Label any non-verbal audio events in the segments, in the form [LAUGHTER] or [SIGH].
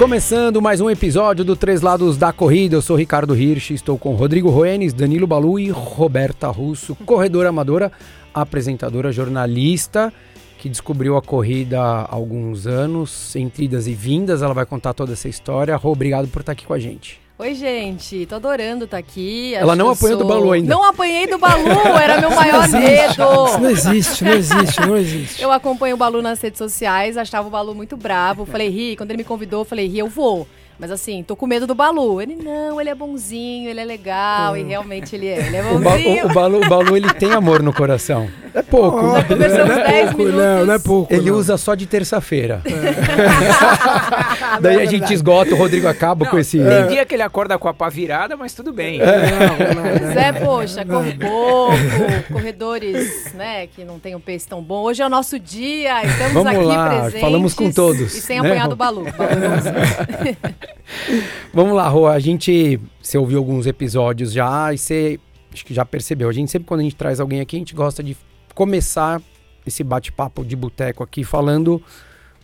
Começando mais um episódio do Três Lados da Corrida, eu sou Ricardo Hirsch, estou com Rodrigo Roenes, Danilo Balu e Roberta Russo, corredora amadora, apresentadora, jornalista, que descobriu a corrida há alguns anos, entre idas e vindas, ela vai contar toda essa história. Rô, obrigado por estar aqui com a gente. Oi, gente, tô adorando estar aqui. Ela não apanhou sou... do Balu ainda. Não apanhei do Balu, era meu maior isso medo. Isso não existe, não existe, não existe. Eu acompanho o Balu nas redes sociais, achava o Balu muito bravo. Falei, Ri, quando ele me convidou, falei, Ri, eu vou. Mas assim, tô com medo do Balu. Ele, não, ele é bonzinho, ele é legal, e realmente ele é. Ele é bonzinho. O, ba o, Balu, o Balu, ele tem amor no coração. É pouco. Oh, conversamos não, é pouco, não, não é pouco. Ele não. usa só de terça-feira. É. [LAUGHS] [LAUGHS] Daí a gente esgota, o Rodrigo acaba não, com esse... Tem dia que ele acorda com a pá virada, mas tudo bem. É. Zé, poxa, corre pouco, corredores, né, que não tem um pace tão bom. Hoje é o nosso dia, estamos Vamos aqui lá, presentes. falamos com todos. E sem né? apanhar do Balu. [LAUGHS] [LAUGHS] Vamos lá, Rô, a gente, você ouviu alguns episódios já e você, acho que já percebeu, a gente sempre quando a gente traz alguém aqui, a gente gosta de começar esse bate-papo de boteco aqui falando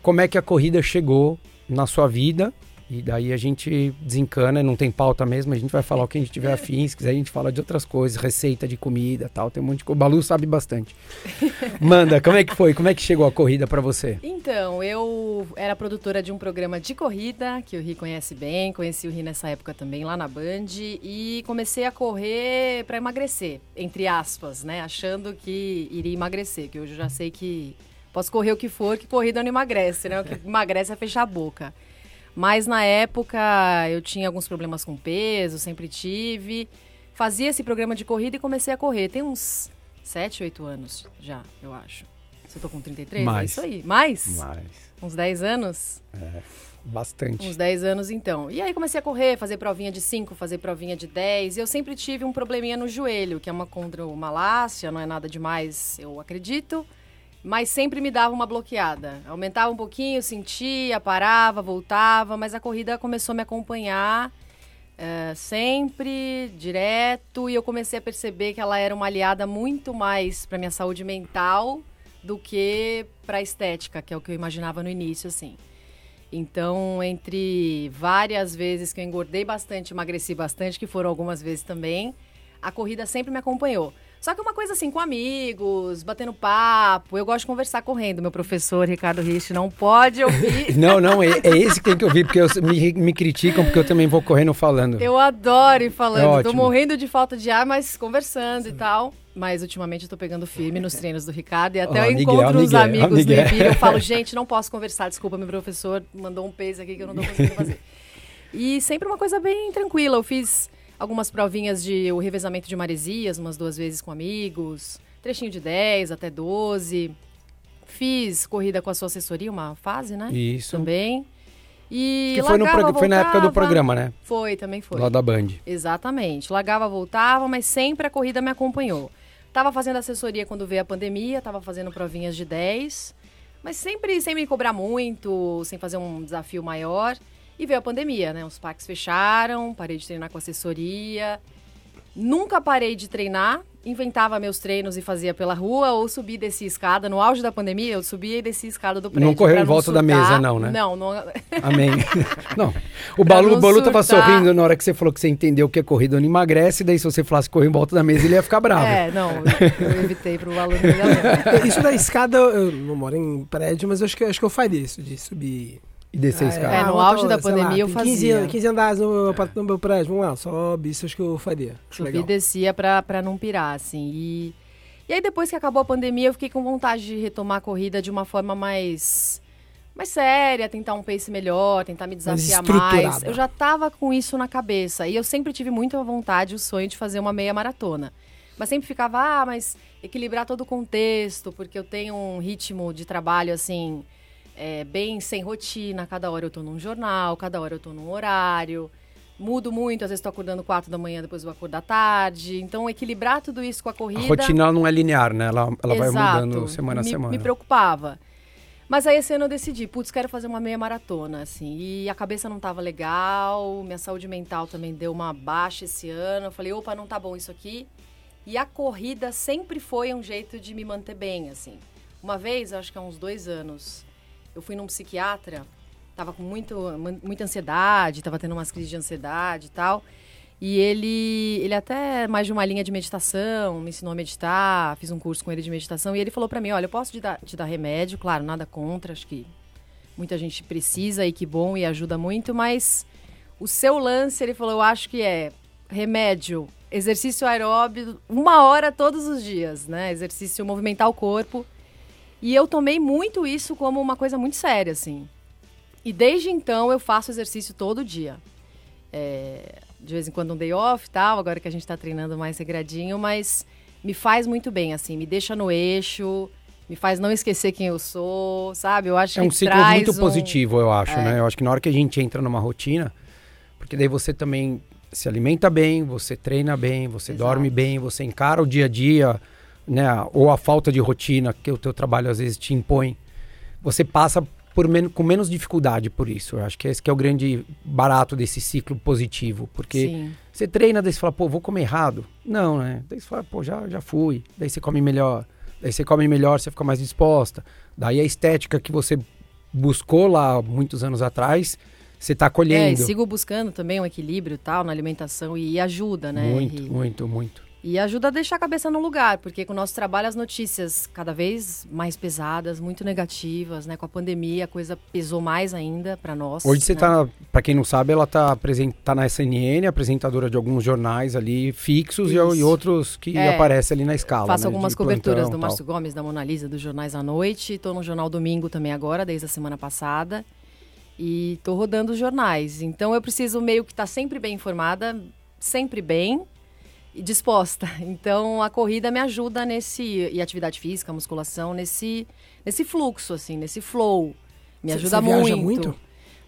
como é que a corrida chegou na sua vida e daí a gente desencana, não tem pauta mesmo, a gente vai falar o que a gente tiver afim, se quiser a gente fala de outras coisas, receita de comida tal, tem um monte de coisa. O Balu sabe bastante. [LAUGHS] Manda, como é que foi? Como é que chegou a corrida para você? Então, eu era produtora de um programa de corrida, que o Ri conhece bem, conheci o Ri nessa época também, lá na Band, e comecei a correr para emagrecer, entre aspas, né? Achando que iria emagrecer, que hoje eu já sei que posso correr o que for, que corrida não emagrece, né? O que emagrece é fechar a boca. Mas na época eu tinha alguns problemas com peso, sempre tive. Fazia esse programa de corrida e comecei a correr. Tem uns 7, 8 anos já, eu acho. Se eu tô com 33, Mais. é isso aí. Mais? Mais. Uns 10 anos? É, bastante. Uns 10 anos então. E aí comecei a correr, fazer provinha de 5, fazer provinha de 10. E eu sempre tive um probleminha no joelho, que é uma condromalácia, não é nada demais, eu acredito mas sempre me dava uma bloqueada. Aumentava um pouquinho, sentia, parava, voltava, mas a corrida começou a me acompanhar uh, sempre, direto, e eu comecei a perceber que ela era uma aliada muito mais para minha saúde mental do que para estética, que é o que eu imaginava no início, assim. Então, entre várias vezes que eu engordei bastante, emagreci bastante, que foram algumas vezes também, a corrida sempre me acompanhou. Só que uma coisa assim, com amigos, batendo papo. Eu gosto de conversar correndo. Meu professor, Ricardo Rich, não pode ouvir. [LAUGHS] não, não, é, é, esse que tem que ouvir, porque eu, me, me, criticam, porque eu também vou correndo falando. Eu adoro ir falando. É tô morrendo de falta de ar, mas conversando Sim. e tal. Mas ultimamente eu tô pegando firme nos treinos do Ricardo. E até oh, eu Miguel, encontro uns Miguel, amigos no Miguel. Ibira. Eu falo, [LAUGHS] gente, não posso conversar. Desculpa, meu professor mandou um peso aqui que eu não tô conseguindo fazer. E sempre uma coisa bem tranquila. Eu fiz algumas provinhas de o revezamento de maresias, umas duas vezes com amigos, trechinho de 10 até 12. Fiz corrida com a sua assessoria, uma fase, né? Isso. Também. E que foi, no lagava, foi na época do programa, né? Foi, também foi. Lá da Band. Exatamente. Lagava, voltava, mas sempre a corrida me acompanhou. Tava fazendo assessoria quando veio a pandemia, tava fazendo provinhas de 10, mas sempre sem me cobrar muito, sem fazer um desafio maior. E veio a pandemia, né? Os parques fecharam, parei de treinar com assessoria. Nunca parei de treinar, inventava meus treinos e fazia pela rua ou subia e descia escada. No auge da pandemia, eu subia e descia escada do prédio. Não correu em não volta da surtar. mesa, não, né? Não, não. Amém. [LAUGHS] não. O Balu, não o Balu tava sorrindo na hora que você falou que você entendeu que a corrida não emagrece, daí se você falasse correr em volta da mesa, ele ia ficar bravo. É, não, eu, evitei pro aluno me [LAUGHS] Isso da escada, eu não moro em prédio, mas eu acho que, acho que eu faria isso, de subir. E descer a Ah, escada. É, no eu auge tô, da pandemia eu tem 15, fazia. 15 andares no, no meu prédio, vamos lá, sobe, isso acho que eu faria. Acho Subi e descia pra, pra não pirar, assim. E, e aí, depois que acabou a pandemia, eu fiquei com vontade de retomar a corrida de uma forma mais, mais séria, tentar um pace melhor, tentar me desafiar mais. Eu já tava com isso na cabeça. E eu sempre tive muita vontade, o sonho de fazer uma meia maratona. Mas sempre ficava, ah, mas equilibrar todo o contexto, porque eu tenho um ritmo de trabalho, assim, é, bem sem rotina. Cada hora eu tô num jornal, cada hora eu tô num horário. Mudo muito, às vezes tô acordando quatro da manhã, depois vou acordar tarde. Então, equilibrar tudo isso com a corrida... A rotina não é linear, né? Ela, ela vai mudando semana a semana. Me preocupava. Mas aí esse ano eu decidi, putz, quero fazer uma meia maratona, assim. E a cabeça não tava legal, minha saúde mental também deu uma baixa esse ano. Eu falei, opa, não tá bom isso aqui. E a corrida sempre foi um jeito de me manter bem, assim. Uma vez, acho que há uns dois anos, eu fui num psiquiatra, tava com muito, muita ansiedade, tava tendo umas crises de ansiedade e tal. E ele, ele até mais de uma linha de meditação, me ensinou a meditar, fiz um curso com ele de meditação e ele falou para mim, olha, eu posso te dar, te dar remédio, claro, nada contra, acho que muita gente precisa e que bom e ajuda muito, mas o seu lance, ele falou, eu acho que é remédio, exercício aeróbio, uma hora todos os dias, né? Exercício movimentar o corpo. E eu tomei muito isso como uma coisa muito séria, assim. E desde então eu faço exercício todo dia. É, de vez em quando um day off tal, agora que a gente está treinando mais regradinho, mas me faz muito bem, assim, me deixa no eixo, me faz não esquecer quem eu sou, sabe? Eu acho é que um ciclo muito um... positivo, eu acho, é. né? Eu acho que na hora que a gente entra numa rotina, porque daí você também se alimenta bem, você treina bem, você Exato. dorme bem, você encara o dia a dia, né? Ou a falta de rotina que o teu trabalho às vezes te impõe. Você passa por men com menos dificuldade por isso. Eu acho que esse que é o grande barato desse ciclo positivo. Porque Sim. você treina, daí você fala, pô, vou comer errado. Não, né? Daí você fala, pô, já, já fui. Daí você come melhor. Daí você come melhor, você fica mais disposta. Daí a estética que você buscou lá muitos anos atrás, você está colhendo. É, sigo buscando também um equilíbrio tal na alimentação e ajuda, né? Muito, e... muito, muito. E ajuda a deixar a cabeça no lugar, porque com o nosso trabalho as notícias cada vez mais pesadas, muito negativas, né? Com a pandemia a coisa pesou mais ainda para nós. Hoje você né? tá, para quem não sabe, ela tá, tá na SNN, apresentadora de alguns jornais ali fixos e, e, outros que é, aparecem ali na escala. Faço né? algumas de coberturas plantão, do Márcio Gomes, da Mona Lisa, dos jornais à noite. Estou no Jornal Domingo também agora, desde a semana passada. E estou rodando os jornais. Então eu preciso meio que estar tá sempre bem informada, sempre bem disposta. Então a corrida me ajuda nesse e atividade física, musculação nesse nesse fluxo assim, nesse flow. Me ajuda cê muito. muito.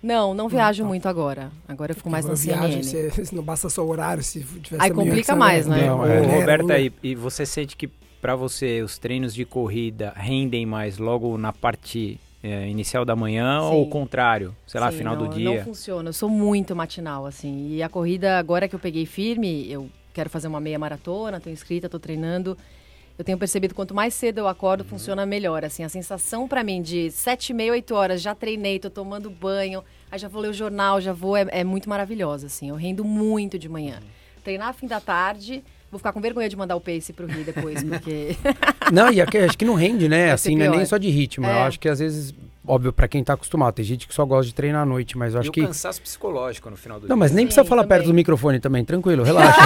Não, não viajo não, muito agora. Agora eu fico mais na CNN. Cê, não basta só o horário, se tivesse Aí complica mais, né? Não, é. Roberta, e, e você sente que para você os treinos de corrida rendem mais logo na parte é, inicial da manhã Sim. ou o contrário, sei lá, Sim, final não, do dia? Não funciona. Eu sou muito matinal, assim. E a corrida, agora que eu peguei firme, eu quero fazer uma meia maratona, estou inscrita, estou treinando. Eu tenho percebido quanto mais cedo eu acordo, uhum. funciona melhor. Assim, a sensação para mim de sete e meia, oito horas, já treinei, estou tomando banho, aí já vou ler o jornal, já vou, é, é muito maravilhosa, assim. Eu rendo muito de manhã. Uhum. Treinar fim da tarde, Vou ficar com vergonha de mandar o pace pro Rio depois, [LAUGHS] porque. não, e acho que não rende, né? [LAUGHS] assim, não é nem só de ritmo. É. Eu acho que às vezes óbvio, para quem tá acostumado. Tem gente que só gosta de treinar à noite, mas eu acho e que. o cansaço psicológico no final do Não, dia. mas nem Sim, precisa falar também. perto do microfone também, tranquilo, relaxa.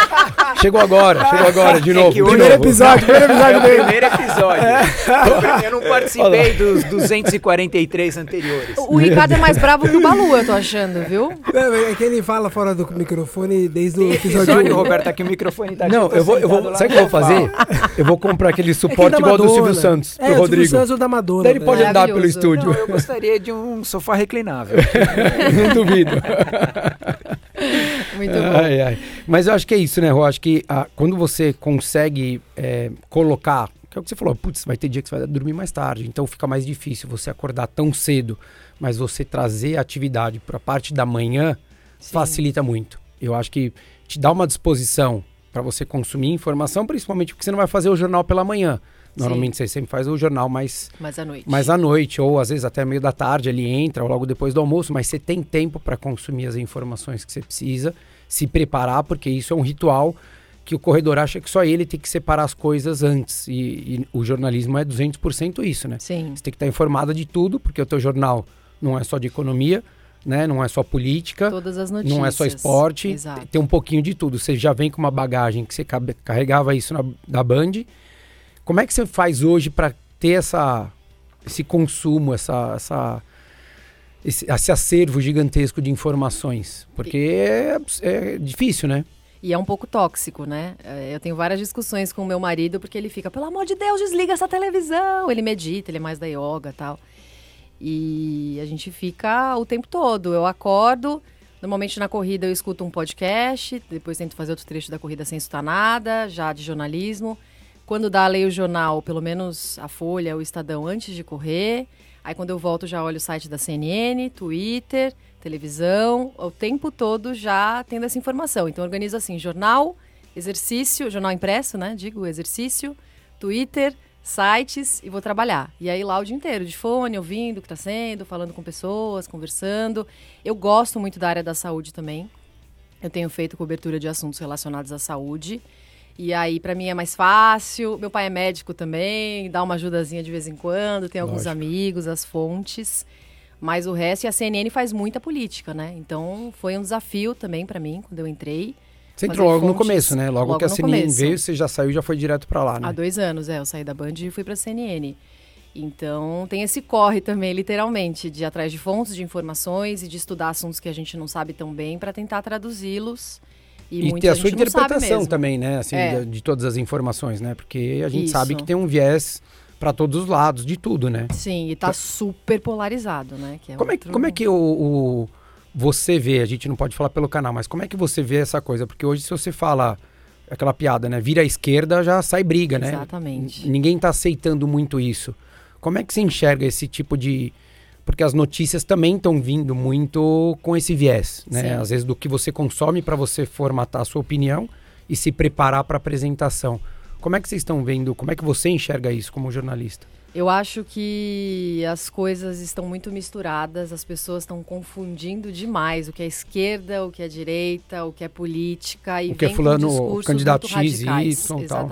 [LAUGHS] chegou agora, chegou agora, de é novo. É primeiro novo. episódio, primeiro episódio é [LAUGHS] primeiro episódio. É. Eu não participei dos 243 anteriores. O, o Ricardo é mais bravo que o Balu, eu tô achando, viu? Não, é que ele fala fora do microfone desde o episódio. Episódio, Roberto, aqui o microfone tá. Não, eu vou, eu vou, sabe o que eu vou fazer? Eu vou comprar aquele suporte igual do Silvio Santos, pro Rodrigo. Silvio Santos ou da Madonna. Daí ele pode andar pelo estúdio. Não, eu gostaria de um sofá reclinável. Não [LAUGHS] duvido. Muito bom. Ai, ai. Mas eu acho que é isso, né, Rô? Acho que ah, quando você consegue é, colocar, que é o que você falou, putz, vai ter dia que você vai dormir mais tarde, então fica mais difícil você acordar tão cedo, mas você trazer a atividade para a parte da manhã Sim. facilita muito. Eu acho que te dá uma disposição para você consumir informação, principalmente porque você não vai fazer o jornal pela manhã. Normalmente Sim. você sempre faz o jornal mais, mais à noite. Mais à noite, ou às vezes até meio da tarde ele entra, ou logo depois do almoço, mas você tem tempo para consumir as informações que você precisa, se preparar, porque isso é um ritual que o corredor acha que só ele tem que separar as coisas antes. E, e o jornalismo é 200% isso, né? Sim. Você tem que estar informado de tudo, porque o teu jornal não é só de economia, né? Não é só política. Todas as notícias. Não é só esporte. Exato. Tem um pouquinho de tudo. Você já vem com uma bagagem que você carregava isso na, da Band como é que você faz hoje para ter essa, esse consumo, essa, essa, esse, esse acervo gigantesco de informações? Porque é, é difícil, né? E é um pouco tóxico, né? É, eu tenho várias discussões com o meu marido, porque ele fica, pelo amor de Deus, desliga essa televisão. Ele medita, ele é mais da yoga tal. E a gente fica o tempo todo. Eu acordo, normalmente na corrida eu escuto um podcast, depois tento fazer outro trecho da corrida sem escutar nada, já de jornalismo. Quando dá, leio o jornal, pelo menos a Folha, o Estadão, antes de correr. Aí quando eu volto já olho o site da CNN, Twitter, televisão, o tempo todo já tendo essa informação. Então organizo assim, jornal, exercício, jornal impresso, né? Digo, exercício, Twitter, sites e vou trabalhar. E aí lá o dia inteiro, de fone, ouvindo o que está sendo, falando com pessoas, conversando. Eu gosto muito da área da saúde também. Eu tenho feito cobertura de assuntos relacionados à saúde. E aí, para mim, é mais fácil. Meu pai é médico também, dá uma ajudazinha de vez em quando, tem alguns Lógico. amigos, as fontes. Mas o resto, e a CNN faz muita política, né? Então, foi um desafio também para mim, quando eu entrei. Você entrou logo no fontes começo, né? Logo, logo que a no CNN começo. veio, você já saiu já foi direto pra lá, né? Há dois anos, é. Eu saí da Band e fui pra CNN. Então, tem esse corre também, literalmente, de ir atrás de fontes de informações e de estudar assuntos que a gente não sabe tão bem para tentar traduzi-los. E, E ter a sua interpretação também, né? Assim, É. de, de todas as informações, né? Porque a gente Isso. sabe que tem um viés pra todos os lados, de tudo, né? Sim, e tá super polarizado, né? É Como é, que- outro- como é que o, o- você vê, a gente não pode falar pelo canal, mas como é que você vê essa coisa? Porque hoje se você fala aquela piada, né? Vira à esquerda, já sai briga, né? Exatamente. Ninguém tá aceitando muito isso. Como é que você enxerga esse tipo de... Porque as notícias também estão vindo muito com esse viés, né? Sim. Às vezes do que você consome para você formatar a sua opinião e se preparar para apresentação. Como é que vocês estão vendo? Como é que você enxerga isso como jornalista? Eu acho que as coisas estão muito misturadas, as pessoas estão confundindo demais o que é esquerda, o que é direita, o que é política e O que é fulano, candidato muito X, radicais. Y, tal.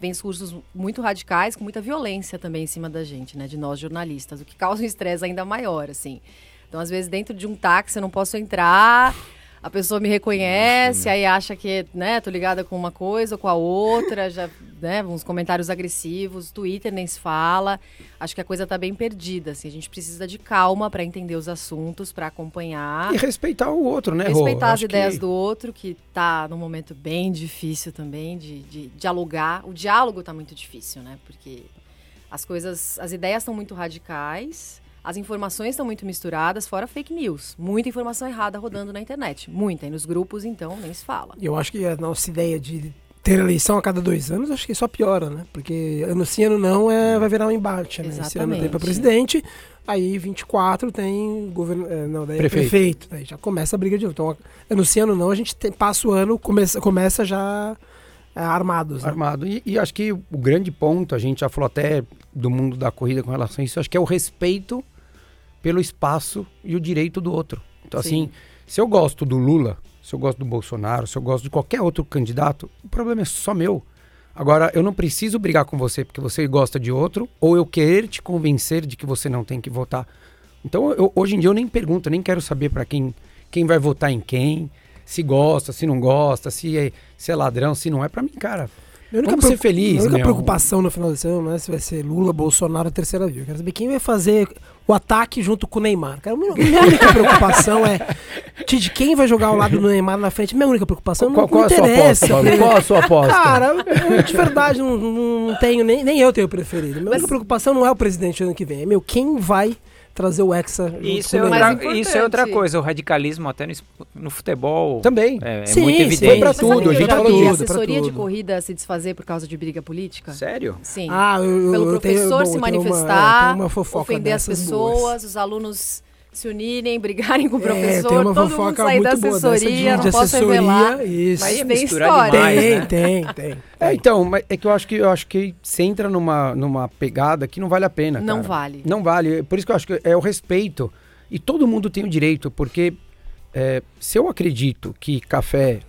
Vem discursos muito radicais, com muita violência também em cima da gente, né, de nós jornalistas, o que causa um estresse ainda maior, assim. Então, às vezes, dentro de um táxi eu não posso entrar, a pessoa me reconhece, aí acha que, né, tô ligada com uma coisa ou com a outra, já, né, uns comentários agressivos, Twitter nem se fala. Acho que a coisa tá bem perdida, assim, a gente precisa de calma para entender os assuntos, para acompanhar. E respeitar o outro, né, Rô? Respeitar as Acho ideias que- do outro, que tá num momento bem difícil também de, de dialogar. O diálogo tá muito difícil, né? Porque as coisas, as ideias estão muito radicais, as informações estão muito misturadas, fora fake news. Muita informação errada rodando na internet. Muita. E nos grupos, então, nem se fala. Eu acho que a nossa ideia de ter eleição a cada dois anos, acho que só piora, né? Porque ano sim, ano não, é, vai virar um embate, né? Esse ano Exatamente. tem para presidente, aí 24 tem governo, é, não, daí é Prefeito. prefeito. Daí já começa a briga de novo. Então, ano sim, ano não, a gente tem- passa o ano, começa, começa já é, armados, né? Armado. E, e acho que o grande ponto, a gente já falou até do mundo da corrida com relação a isso, acho que é o respeito pelo espaço e o direito do outro. Então, Sim. assim, se eu gosto do Lula, se eu gosto do Bolsonaro, se eu gosto de qualquer outro candidato, o problema é só meu. Agora, eu não preciso brigar com você porque você gosta de outro, ou eu querer te convencer de que você não tem que votar. Então, eu- hoje em dia, eu nem pergunto, nem quero saber para quem, quem vai votar em quem, se gosta, se não gosta, se é, se é ladrão, se não é. Para mim, cara, Minha única Vamos ser felizes, Minha única meu. preocupação no final desse ano não é se vai ser Lula, Bolsonaro, terceira via. Eu quero saber quem vai fazer o ataque junto com o Neymar. Cara, minha minha única preocupação é de quem vai jogar ao lado do Neymar na frente. Minha única preocupação qual, não, qual não a sua interessa. aposta, Paulo? porque- Qual a sua aposta? Cara, eu, de verdade não, não- tenho, nem, nem eu tenho preferido. Minha única preocupação não é o presidente ano que vem, é meu, quem vai trazer o Hexa junto Isso é, outra, isso é outra coisa, o radicalismo até no, es- no futebol Também. é, é Sim, muito sim. evidente. Foi pra tudo, a gente falou tudo, assessoria de corrida se desfazer por causa de briga política? Sério? Sim. Ah, eu, Pelo eu tenho- professor bom, se tenho uma- manifestar, é, uma fofoca ofender as pessoas, boas. os alunos se unirem, brigarem com o É, professor, tem uma todo mundo fofoca sair da muito boa assessoria, de, não assessoria, revelar. isso. Mas Aí é tem história. demais, tem, né? tem, tem. É, então, mas é que eu acho que eu acho que você entra numa, numa pegada que não vale a pena. Não cara. vale. Não vale. Por isso que eu acho que é o respeito. E todo mundo tem o direito, porque é, se eu acredito que café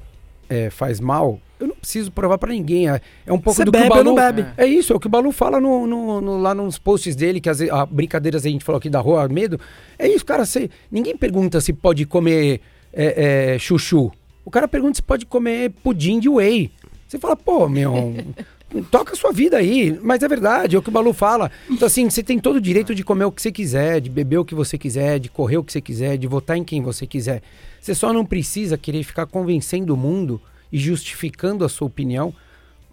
é, faz mal, preciso provar pra ninguém. É, é um pouco Você do bebe que o ou Balu... não bebe? É isso, é o que o Balu fala no, no- no- lá nos posts dele, que as a, brincadeiras a gente falou aqui da rua, medo. É isso, cara. Você, ninguém pergunta se pode comer é, é, chuchu. O cara pergunta se pode comer pudim de whey. Você fala, pô, meu, [LAUGHS] toca a sua vida aí. Mas é verdade, é o que o Balu fala. Então, assim, você tem todo o direito de comer o que você quiser, de beber o que você quiser, de correr o que você quiser, de votar em quem você quiser. Você só não precisa querer ficar convencendo o mundo e justificando a sua opinião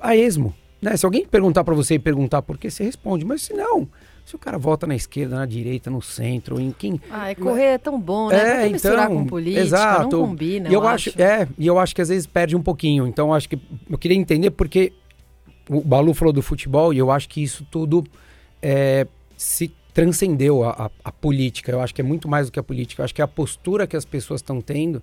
a esmo. Né? Se alguém perguntar pra você e perguntar por quê, você responde. Mas se não, se o cara vota na esquerda, na direita, no centro, em quem. Ai, correr é tão bom, né? Pra que misturar com política? Exato. Não combina, E eu, acho, acho. é, e eu acho que às vezes perde um pouquinho. Então eu acho que eu queria entender porque o Balu falou do futebol e eu acho que isso tudo é, se transcendeu a, a, a política. Eu acho que é muito mais do que a política. Eu acho que é a postura que as pessoas estão tendo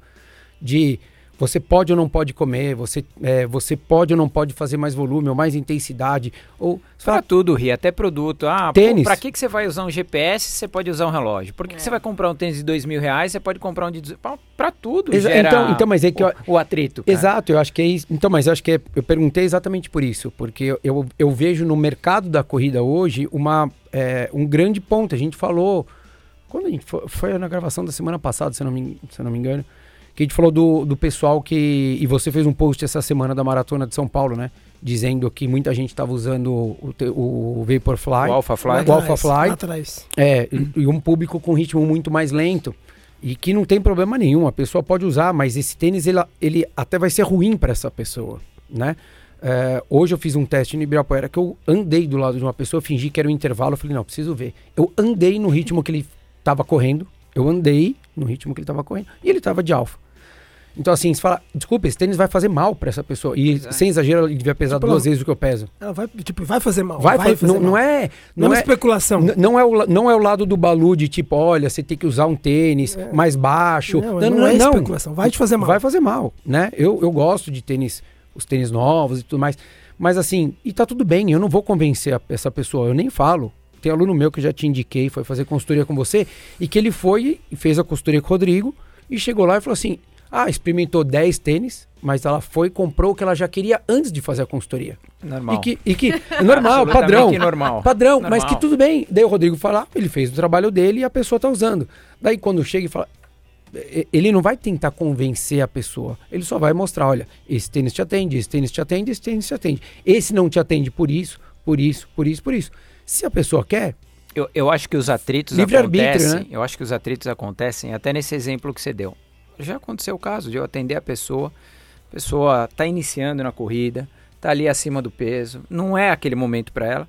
de você pode ou não pode comer, você, é, você pode ou não pode fazer mais volume ou mais intensidade. Ou Pra tudo, Ri, até produto. Ah, Tênis. Pô, pra que, que você vai usar um GPS se você pode usar um relógio? Por que, que É. você vai comprar um tênis de dois mil reais você pode comprar um de... Pra, pra tudo Exa- gera então- então, mas é que o, eu- o atrito, cara. Exato, eu acho que é isso. Então, mas eu acho que é, eu perguntei exatamente por isso, porque eu, eu, eu vejo no mercado da corrida hoje uma, é, um grande ponto. A gente falou, quando a gente foi, foi na gravação da semana passada, se eu não me, se eu não me engano, que a gente falou do, do pessoal que. E você fez um post essa semana da Maratona de São Paulo, né? Dizendo que muita gente estava usando o, te- o Vaporfly. O Alpha Fly. O Alpha Fly. Lá atrás. É, e, e um público com ritmo muito mais lento. E que não tem problema nenhum, a pessoa pode usar, mas esse tênis ele, ele até vai ser ruim para essa pessoa, né? É, hoje eu fiz um teste no Ibirapuera que eu andei do lado de uma pessoa, fingi que era um intervalo, eu falei, não, preciso ver. Eu andei no ritmo que ele estava correndo, eu andei no ritmo que ele estava correndo, e ele estava de alfa. Então assim, você fala, desculpa, esse tênis vai fazer mal para essa pessoa. E Exato. sem exagero, ele devia pesar Tipo, duas vezes o que eu peso. Ela vai, tipo, vai fazer mal. Vai, Vai, fa- fazer não, mal. não é, Não, não é é, especulação. Não é, o, não é o lado do Balu de tipo, olha, você tem que usar um tênis mais baixo. Não, não é especulação, vai te fazer mal. Vai fazer mal, né? Eu, eu gosto de tênis, os tênis novos e tudo mais. Mas assim, e tá tudo bem, eu não vou convencer a- essa pessoa, eu nem falo. Tem aluno meu que já te indiquei, foi fazer consultoria com você, e que ele foi e fez a consultoria com o Rodrigo, e chegou lá e falou assim: ah, experimentou 10 tênis, mas ela foi e comprou o que ela já queria antes de fazer a consultoria. Normal. E que, e que é normal, padrão. normal. Padrão, mas Normal. que tudo bem. Daí o Rodrigo fala, ele fez o trabalho dele e a pessoa tá usando. Daí quando chega e fala, ele não vai tentar convencer a pessoa. Ele só vai mostrar, olha, esse tênis te atende, esse tênis te atende, esse tênis te atende. Esse não te atende por isso, por isso, por isso, por isso. Se a pessoa quer, Eu, eu acho que os atritos Livre-arbítrio, acontecem. né? Eu acho que os atritos acontecem até nesse exemplo que você deu. Já aconteceu o caso de eu atender a pessoa, a pessoa está iniciando na corrida, está ali acima do peso, não é aquele momento para ela.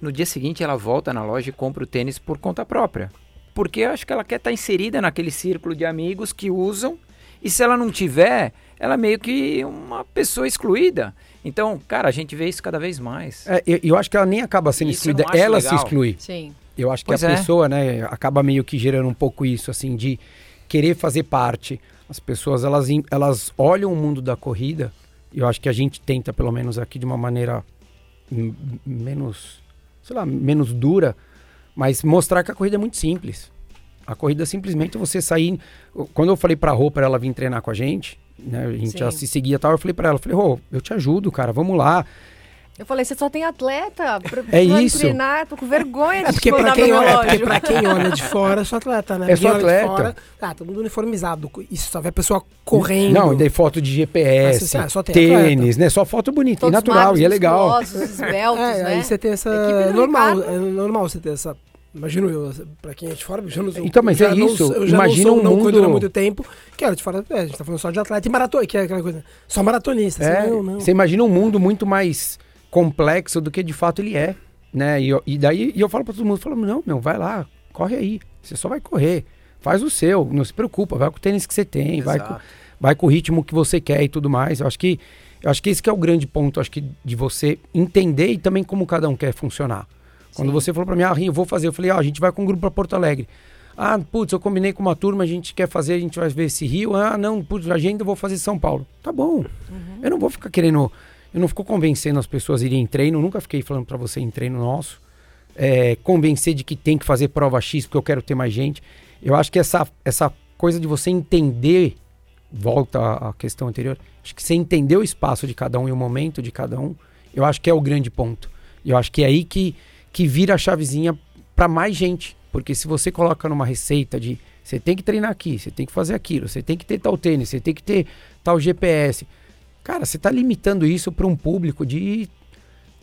No dia seguinte ela volta na loja e compra o tênis por conta própria. Porque eu acho que ela quer estar inserida naquele círculo de amigos que usam e se ela não tiver, ela é meio que uma pessoa excluída. Então, cara, a gente vê isso cada vez mais. é, eu, eu acho que ela nem acaba sendo Isso excluída, ela se legal. exclui. Sim. Eu acho que Pois a é. pessoa, né, acaba meio que gerando um pouco isso, assim, de querer fazer parte. As pessoas, elas, elas olham o mundo da corrida, e eu acho que a gente tenta, pelo menos aqui, de uma maneira menos, sei lá, menos dura, mas mostrar que a corrida é muito simples. A corrida é simplesmente você sair. Quando eu falei pra Rô pra ela vir treinar com a gente, né, a gente Sim. já se seguia e tal, eu falei pra ela, eu falei, Rô, eu te ajudo, cara, vamos lá. Eu falei, você só tem atleta. [LAUGHS] Pra, É isso. treinar, tô com vergonha de É porque, mandar quem olha, é porque pra quem [LAUGHS] olha de fora, é só atleta, né? É só Quem olha de atleta. Fora, ah, todo mundo uniformizado. Isso só vê a pessoa correndo. Não, e daí foto de GPS, Ah, só tem tênis, né? Só foto bonita Todos e natural, magros, e é legal. [LAUGHS] esbeltos, É, né? aí você tem essa. Normal, é normal você ter essa. Imagino eu, pra quem é de fora, eu já não sou. Então, mas é não isso, eu já imagina não, sou, um não cuido há mundo- muito tempo. Que era de fora, é, a gente tá falando só de atleta e maratona, que é aquela coisa. Só maratonista. É, assim, não, não. Você imagina um mundo muito mais complexo do que de fato ele é, né? E, eu- e daí e eu falo pra todo mundo, falo, não, meu, vai lá, corre aí. Você só vai correr. Faz o seu, não se preocupa, vai com o tênis que você tem, vai com, vai com o ritmo que você quer e tudo mais. Eu acho que eu acho que esse que é o grande ponto, acho que de você entender e também como cada um quer funcionar. Quando Sim. você falou pra mim, ah, Rinho, eu vou fazer, eu falei, ah, a gente vai com um grupo pra Porto Alegre. Ah, putz, eu combinei com uma turma, a gente quer fazer, a gente vai ver esse Rio. Ah, não, putz, agenda, eu vou fazer São Paulo. Tá bom. Eu não vou ficar querendo, eu não fico convencendo as pessoas a irem em treino, nunca fiquei falando pra você em treino nosso. É, convencer de que tem que fazer prova X porque eu quero ter mais gente. Eu acho que essa, essa coisa de você entender, volta à questão anterior, acho que você entender o espaço de cada um e o momento de cada um, eu acho que é o grande ponto. Eu acho que é aí que, que vira a chavezinha para mais gente. Porque se você coloca numa receita de você tem que treinar aqui, você tem que fazer aquilo, você tem que ter tal tênis, você tem que ter tal GPS. Cara, você está limitando isso para um público de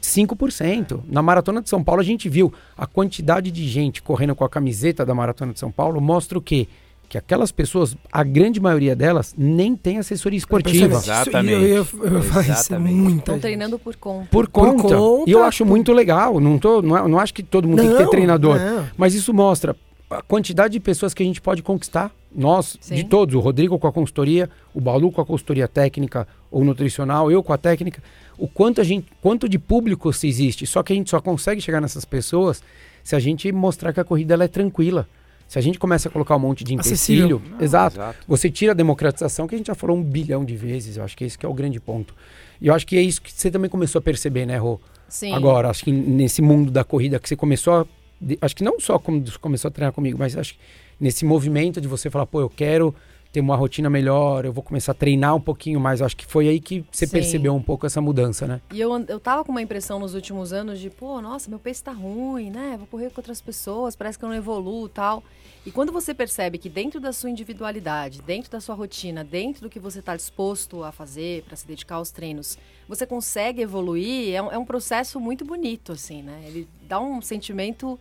5%. Na Maratona de São Paulo a gente viu a quantidade de gente correndo com a camiseta da Maratona de São Paulo mostra o quê? Que aquelas pessoas, a grande maioria delas, nem tem assessoria esportiva. Exatamente. Isso, Eu, eu, eu isso, Exatamente. muita Estão treinando por conta. Por Por conta. conta, E eu acho por- muito legal. Não, tô, não, é- não acho que todo mundo tem que ter Não, treinador. não. Mas isso mostra a quantidade de pessoas que a gente pode conquistar. Nós, Sim. de todos, o Rodrigo com a consultoria, o Balu com a consultoria técnica ou nutricional, eu com a técnica, o quanto a gente, quanto de público se existe. Só que a gente só consegue chegar nessas pessoas se a gente mostrar que a corrida ela é tranquila. Se a gente começa a colocar um monte de empecilho, exato, você tira a democratização, que a gente já falou um bilhão de vezes. Eu acho que esse que é o grande ponto. E eu acho que é isso que você também começou a perceber, né, Rô? Sim. Agora, acho que nesse mundo da corrida que você começou a. Acho que não só como começou a treinar comigo, mas acho que nesse movimento de você falar, pô, eu quero ter uma rotina melhor, eu vou começar a treinar um pouquinho mais. Eu acho que foi aí que você Sim. percebeu um pouco essa mudança, né? E eu, eu tava com uma impressão nos últimos anos de, pô, nossa, meu peso tá ruim, né? Vou correr com outras pessoas, parece que eu não evoluo e tal. E quando você percebe que dentro da sua individualidade, dentro da sua rotina, dentro do que você está disposto a fazer para se dedicar aos treinos, você consegue evoluir, é um, é um processo muito bonito, assim, né? Ele dá um sentimento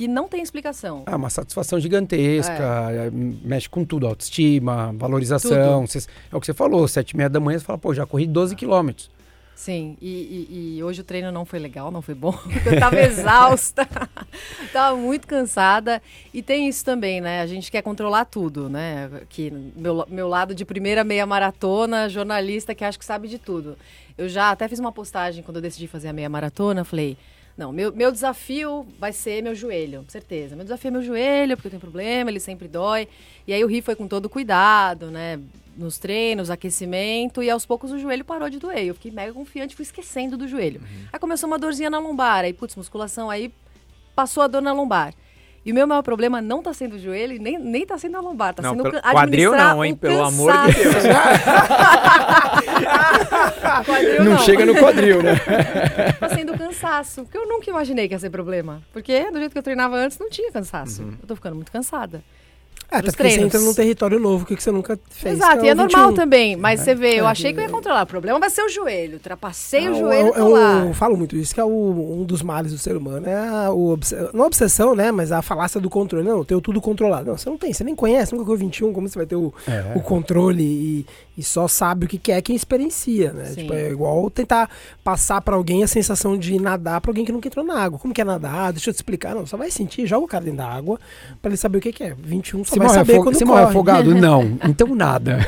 que não tem explicação. Ah, uma satisfação gigantesca, é, mexe com tudo, autoestima, valorização. Cês- é o que você falou, sete e meia da manhã, você fala, pô, já corri 12 quilômetros. Sim, e, e- e hoje o treino não foi legal, não foi bom. [LAUGHS] Eu tava exausta, [LAUGHS] tava muito cansada. E tem isso também, né? A gente quer controlar tudo, né? Que meu, meu lado de primeira meia maratona, jornalista que acha que sabe de tudo. Eu já até fiz uma postagem quando eu decidi fazer a meia maratona, falei. Não, meu, meu desafio vai ser meu joelho, certeza. Meu desafio é meu joelho, porque eu tenho problema, ele sempre dói. E aí o Rio foi com todo cuidado, né? Nos treinos, aquecimento, e aos poucos o joelho parou de doer. Eu fiquei mega confiante, fui esquecendo do joelho. Aí começou uma dorzinha na lombar, aí, putz, musculação, aí passou a dor na lombar. E o meu maior problema não tá sendo o joelho nem, nem tá sendo a lombar, tá Não, sendo pelo- quadril não, hein? Pelo amor de cansaço. [LAUGHS] [LAUGHS] Quadril Não, chega no quadril, né? [LAUGHS] tá sendo cansaço. Porque eu nunca imaginei que ia ser problema. Porque do jeito que eu treinava antes, não tinha cansaço. Eu tô ficando muito cansada. É, até porque você entra num território novo que você nunca fez. Exato, e é normal 21. também. Mas você vê, eu É, achei que eu ia controlar. O problema vai ser o joelho. Ultrapassei Ah, o joelho e é tô o- lá. Eu falo muito isso, que é o- um dos males do ser humano. É a, o não a obsessão, né? Mas a falácia do controle. Não, eu tenho tudo controlado. Não, você não tem, você nem conhece, nunca correu 21, como você vai ter o, É. o controle e, e só sabe o que é quem experiencia, né? Sim. Tipo, é igual tentar passar pra alguém a sensação de nadar pra alguém que nunca entrou na água. Como que é nadar? Deixa eu te explicar. Não, só vai sentir, joga o cara dentro da água pra ele saber o que que é. 21 só Você vai saber quando você corre. morre afogado? [LAUGHS] Não. Então nada.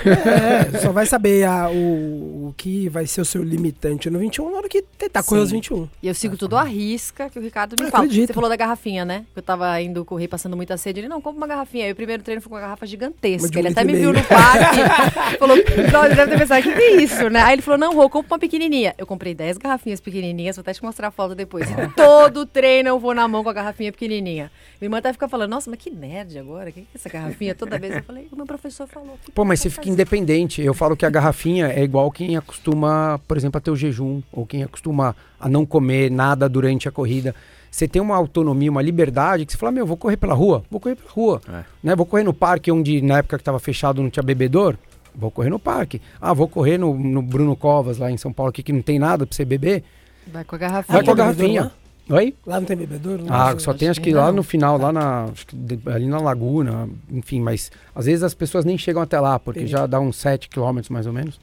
É, só vai saber a- o, o que vai ser o seu limitante no 21 na hora que tentar correr Sim. os 21. E eu sigo tudo à risca que o Ricardo me Eu fala. acredito. Você falou da garrafinha, né? Eu tava indo correr passando muita sede. Ele, não, compra uma garrafinha. Aí o primeiro treino foi com uma garrafa gigantesca. um ele até me viu meio. no parque. [LAUGHS] falou, não, ele deve ter pensado, o que, que é isso, né? Aí ele falou, não, Rô, compra uma pequenininha. Eu comprei 10 garrafinhas pequenininhas, vou até te mostrar a foto depois. E todo treino eu vou na mão com a garrafinha pequenininha. Minha irmã até fica falando, nossa, mas que nerd agora. O que, que é essa garrafinha? Toda vez eu falei, o meu professor falou. que Pô, mas você fica fazer. independente. Eu falo que a garrafinha é igual quem acostuma, por exemplo, a ter o jejum, ou quem acostuma a não comer nada durante a corrida. Você tem uma autonomia, uma liberdade que você fala, meu, vou correr pela rua, vou correr pela rua. É. Né? Vou correr no parque onde na época que estava fechado não tinha bebedor. Vou correr no parque. Ah, vou correr no, no Bruno Covas lá em São Paulo aqui que não tem nada pra você beber. Vai com a garrafinha. Vai com a garrafinha. Oi? Lá não tem bebedouro? Não Ah, só tem acho que lá no final, lá na, acho que de- ali na laguna, enfim, mas às vezes as pessoas nem chegam até lá, porque Entendi. já dá uns 7 quilômetros mais ou menos.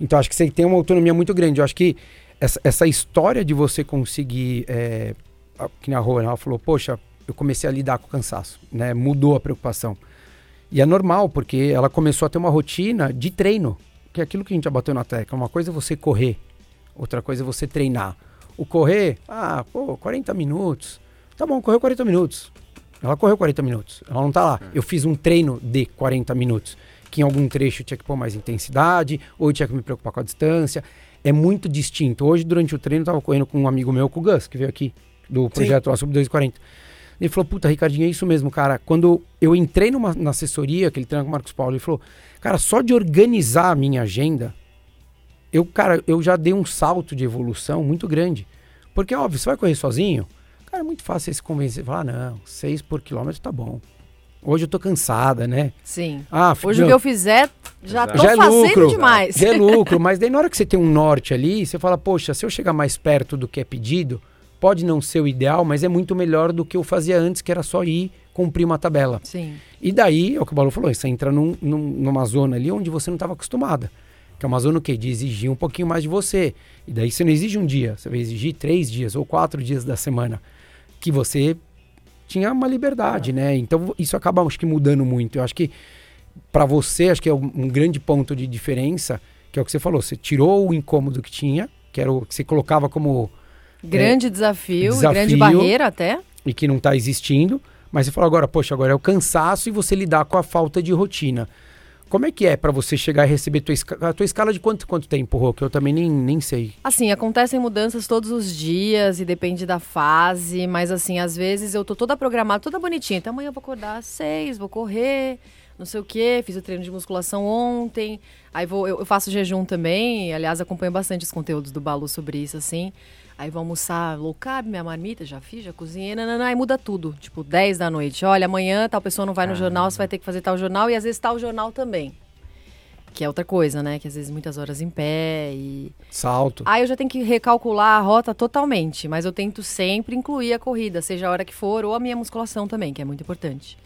Então acho que você tem uma autonomia muito grande. Eu acho que essa, essa história de você conseguir, é, que na rua, ela falou, poxa, eu comecei a lidar com o cansaço, né? Mudou a preocupação. E é normal, porque ela começou a ter uma rotina de treino, que é aquilo que a gente já bateu na tecla. Uma coisa é você correr, outra coisa é você treinar. O correr, ah, pô, 40 minutos. Tá bom, correu 40 minutos. Ela correu 40 minutos. Ela não tá lá. Eu fiz um treino de 40 minutos. Que em algum trecho tinha que pôr mais intensidade, ou tinha que me preocupar com a distância. É muito distinto. Hoje, durante o treino, eu tava correndo com um amigo meu, com o Gus, que veio aqui, do projeto lá Sub 240. Ele falou, puta, Ricardinho, é isso mesmo, cara. Quando eu entrei numa, na assessoria, que ele treina com o Marcos Paulo, ele falou, cara, só de organizar a minha agenda, eu, cara, eu já dei um salto de evolução muito grande. Porque, óbvio, você vai correr sozinho, cara, é muito fácil você se convencer. Falar, ah, não, 6 por quilômetro tá bom. Hoje eu tô cansada, né? Sim. Ah, Hoje não, o que eu fizer, já Exato. tô já é fazendo lucro. demais. Já é [LAUGHS] lucro, mas daí na hora que você tem um norte ali, você fala, poxa, se eu chegar mais perto do que é pedido, pode não ser o ideal, mas é muito melhor do que eu fazia antes, que era só ir cumprir uma tabela. Sim. E daí, é o que o Paulo falou, você entra num- num- numa zona ali onde você não estava acostumada. Que é uma zona o quê? De exigir um pouquinho mais de você. E daí você não exige um dia, você vai exigir três dias ou quatro dias da semana. Que você tinha uma liberdade, né? Então isso acaba, acho que, mudando muito. Eu acho que para você, acho que é um, um grande ponto de diferença, que é o que você falou. Você tirou o incômodo que tinha, que era o que você colocava como Grande desafio, e desafio. grande barreira até. e que não está existindo, mas você fala agora, poxa, agora é o cansaço e você lidar com a falta de rotina. Como é que é para você chegar e receber tua a tua escala de quanto, quanto tempo, Rô? Que eu também nem, nem sei. Assim, acontecem mudanças todos os dias e depende da fase, mas assim, às vezes eu tô toda programada, toda bonitinha. Então amanhã eu vou acordar às seis, vou correr, não sei o quê, fiz o treino de musculação ontem, aí vou, eu, eu faço jejum também, aliás, acompanho bastante os conteúdos do Balu sobre isso, assim. Aí vou almoçar low carb, minha marmita, já fiz, já cozinhei, nanana, aí muda tudo. Tipo, 10 da noite. Olha, amanhã tal pessoa não vai no jornal, você vai ter que fazer tal jornal e às vezes tal jornal também. Que é outra coisa, né? Que às vezes muitas horas em pé e. Salto. Aí eu já tenho que recalcular a rota totalmente, mas eu tento sempre incluir a corrida, seja a hora que for, ou a minha musculação também, que é muito importante.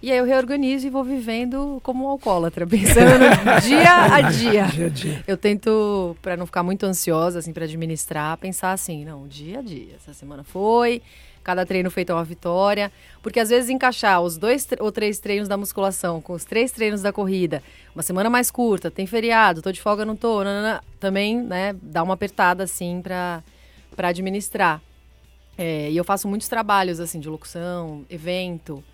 E aí eu reorganizo e vou vivendo como um alcoólatra, pensando [LAUGHS] dia a dia. Dia a dia. Eu tento, para não ficar muito ansiosa, assim, para administrar, pensar assim, não, dia a dia. Essa semana foi, cada treino feito é uma vitória. Porque às vezes encaixar os dois ou três treinos da musculação com os três treinos da corrida, uma semana mais curta, tem feriado, tô de folga, não tô, nanana, também, né, dá uma apertada, assim, para para administrar. É, e eu faço muitos trabalhos, assim, de locução, evento.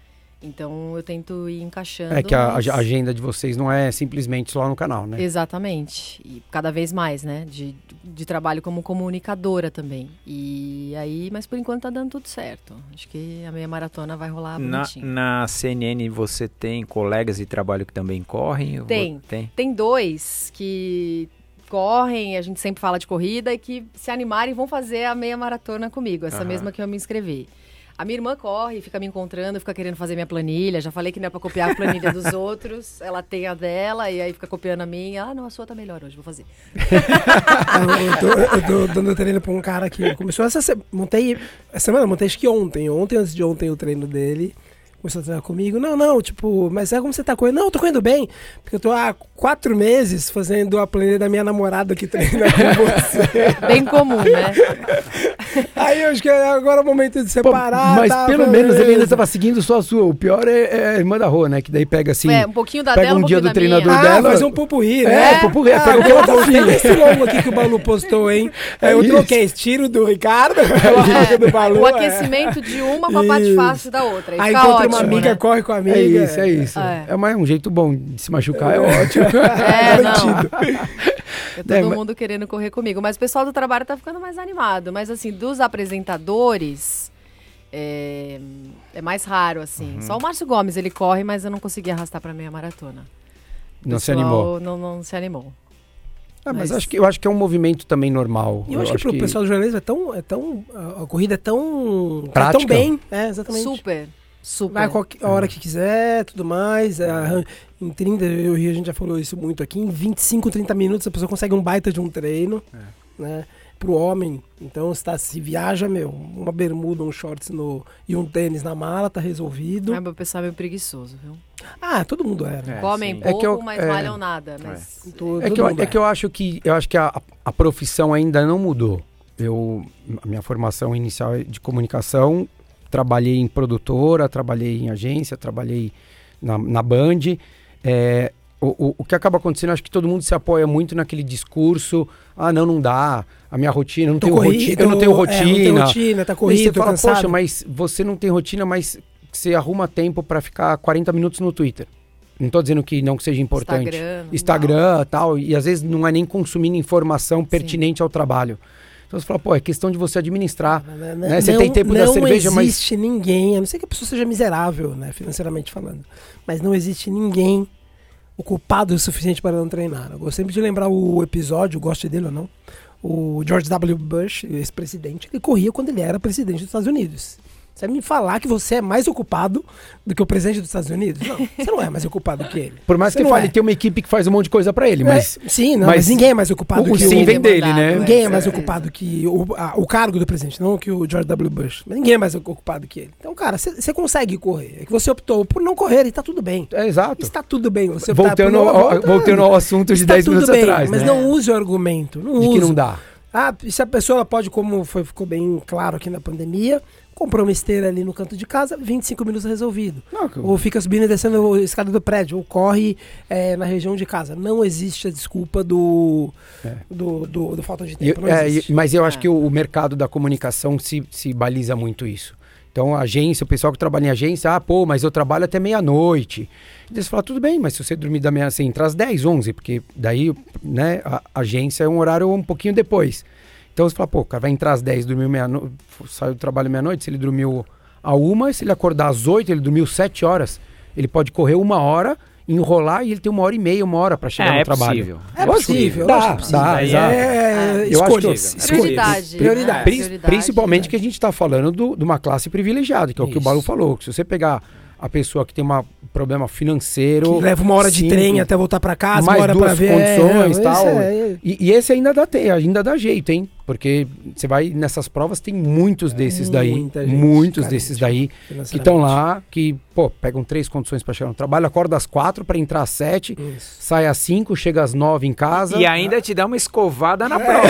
Então eu tento ir encaixando. É que a, mas- a agenda de vocês não é simplesmente só no canal, né? Exatamente. E cada vez mais, né? De, de trabalho como comunicadora também. E aí, mas por enquanto tá dando tudo certo. Acho que a meia maratona vai rolar Na, bonitinho. na CNN você tem colegas de trabalho que também correm? Tem. Tem. Tem dois que correm, a gente sempre fala de corrida, e que se animarem vão fazer a meia maratona comigo, essa Aham. mesma que eu me inscrevi. A minha irmã corre, fica me encontrando, fica querendo fazer minha planilha. Já falei que não é pra copiar a planilha dos [LAUGHS] outros. Ela tem a dela e aí fica copiando a minha. Ah, não, a sua tá melhor hoje, vou fazer. [LAUGHS] Eu, eu tô, eu tô dando treino pra um cara que começou essa semana. Montei. Essa semana, montei acho que ontem. Ontem, antes de ontem, o treino dele. Começou a treinar comigo. Não, não, tipo, mas é como você tá correndo? Não, eu tô correndo bem. Porque eu tô há quatro meses fazendo a planilha da minha namorada que treina com [LAUGHS] você. Bem comum, né? [LAUGHS] Aí eu acho que agora é o momento de Pô, separar. mas tá, pelo menos ele ainda estava seguindo só a sua. O pior é, é a irmã da Rô, né? Que daí pega assim. é, um pouquinho da pega dela, um dia pouquinho do da minha. treinador Ah, dela. fazer um pupurri, É, né? pupurri, ah, pega o que ela confia. desse longo aqui que o Balu postou, hein? É eu isso. troquei, tiro do Ricardo, [LAUGHS] coloca do Balu. o é. aquecimento de uma com a parte fácil da outra. Aí fica encontra ótimo, uma amiga, né? corre com a amiga. É isso, é isso. É. É, mais um jeito bom de se machucar, é ótimo. [LAUGHS] [LAUGHS] É, não. Garantido. [LAUGHS] É todo É, mas- mundo querendo correr comigo. Mas o pessoal do trabalho tá ficando mais animado. Mas assim, dos apresentadores, é, é mais raro, assim. Só o Márcio Gomes, ele corre, mas eu não consegui arrastar pra meia maratona. O Não se animou. Não, não se animou. Ah, mas Mas- acho que, eu acho que é um movimento também normal. E eu acho que pro pessoal do jornalismo é tão. É tão a, corrida é tão. Prática. tão bem. É, exatamente. Super, super. Vai a qualquer hora que quiser, tudo mais. é, em 30, eu e a gente já falou isso muito aqui, em 25, 30 minutos a pessoa consegue um baita de um treino, né? Pro homem, então se, tá, se viaja, meu, uma bermuda, um shorts no, e um tênis na mala, tá resolvido. Ah, meu pessoal é meio preguiçoso, viu? Ah, todo mundo era. É, Comem sim. É pouco, que eu- mas é. malham nada. Mas... Todo- É todo que, eu, é que eu acho que eu acho que a, a profissão ainda não mudou. Eu a minha formação inicial é de comunicação, trabalhei em produtora, trabalhei em agência, trabalhei na, na Band. É, o, o, o que acaba acontecendo, acho que todo mundo se apoia muito naquele discurso. Ah, não, não dá. A minha rotina, não tenho corrido, rotina, eu não tenho é, rotina. não tenho rotina, tá corrido, você fala, cansado. poxa, mas você não tem rotina, mas você arruma tempo para ficar 40 minutos no Twitter. Não tô dizendo que não seja importante. Instagram. Instagram tal, e às vezes não é nem consumindo informação pertinente ao trabalho. Então você fala, pô, é questão de você administrar. Não, né? Você tem tempo da não cerveja, mas- existe ninguém, a não ser que a pessoa seja miserável, né, financeiramente falando, mas não existe ninguém ocupado o suficiente para não treinar. Eu gosto sempre de lembrar o episódio, goste dele ou não, o George W. Bush, ex-presidente, ele corria quando ele era presidente dos Estados Unidos. Você vai me falar que você é mais ocupado do que o presidente dos Estados Unidos? Não, [LAUGHS] você não é mais ocupado que ele. Por mais Você que fale, é. tem uma equipe que faz um monte de coisa pra ele, mas É, sim, não, mas, mas ninguém é mais ocupado o que sim o... vem dele, né? Ninguém é mais É. ocupado que o, a- o cargo do presidente, não que o George W. Bush. Mas ninguém é mais ocupado que ele. Então, cara, você consegue correr. É que você optou por não correr e tá tudo bem. é exato. Está tudo bem. Você optar Voltando por não ao, volta, voltando ao assunto de está 10 tudo minutos bem, atrás, Mas né? não use o argumento. Não de use. que não dá. Ah, se a pessoa pode, como foi, ficou bem claro aqui na pandemia, comprou uma esteira ali no canto de casa, 25 minutos resolvido. Não, que- Ou fica subindo e descendo a escada do prédio, ou corre é, na região de casa. Não existe a desculpa do, É. do, do, do falta de tempo. não é, mas eu acho É. que o, o mercado da comunicação se, se baliza muito isso. Então, a agência, o pessoal que trabalha em agência, ah, pô, mas eu trabalho até meia-noite. E você fala, tudo bem, mas se você dormir da meia, você entra às 10, 11, porque daí, né, a agência é um horário um pouquinho depois. Então você fala, pô, o cara vai entrar às 10, dormiu meia-noite, saiu do trabalho meia-noite, se ele dormiu a uma, se ele acordar às 8, ele dormiu 7 horas, ele pode correr uma hora enrolar e ele tem uma hora e meia, uma hora para chegar é, no é trabalho. Possível. É possível. Dá, dá, dá, exato. É, eu acho que. Prioridade. Prioridade. É, Pri- prioridade, Principalmente é. que a gente está falando do- de uma classe privilegiada, que é o que o. Balu falou. Que se você pegar a pessoa que tem um problema financeiro. Que leva uma hora de trem até voltar pra casa, mais uma hora duas pra ver. condições é, tal. isso é- E, e esse ainda dá, ainda dá jeito, hein? Porque você vai nessas provas, tem muitos desses daí. gente muitos carente, desses daí que estão lá, que, pô, pegam três condições para chegar no trabalho, acorda às quatro para entrar às sete, Isso. sai às cinco, chega às nove em casa. E ainda te dá uma escovada na prova. [LAUGHS]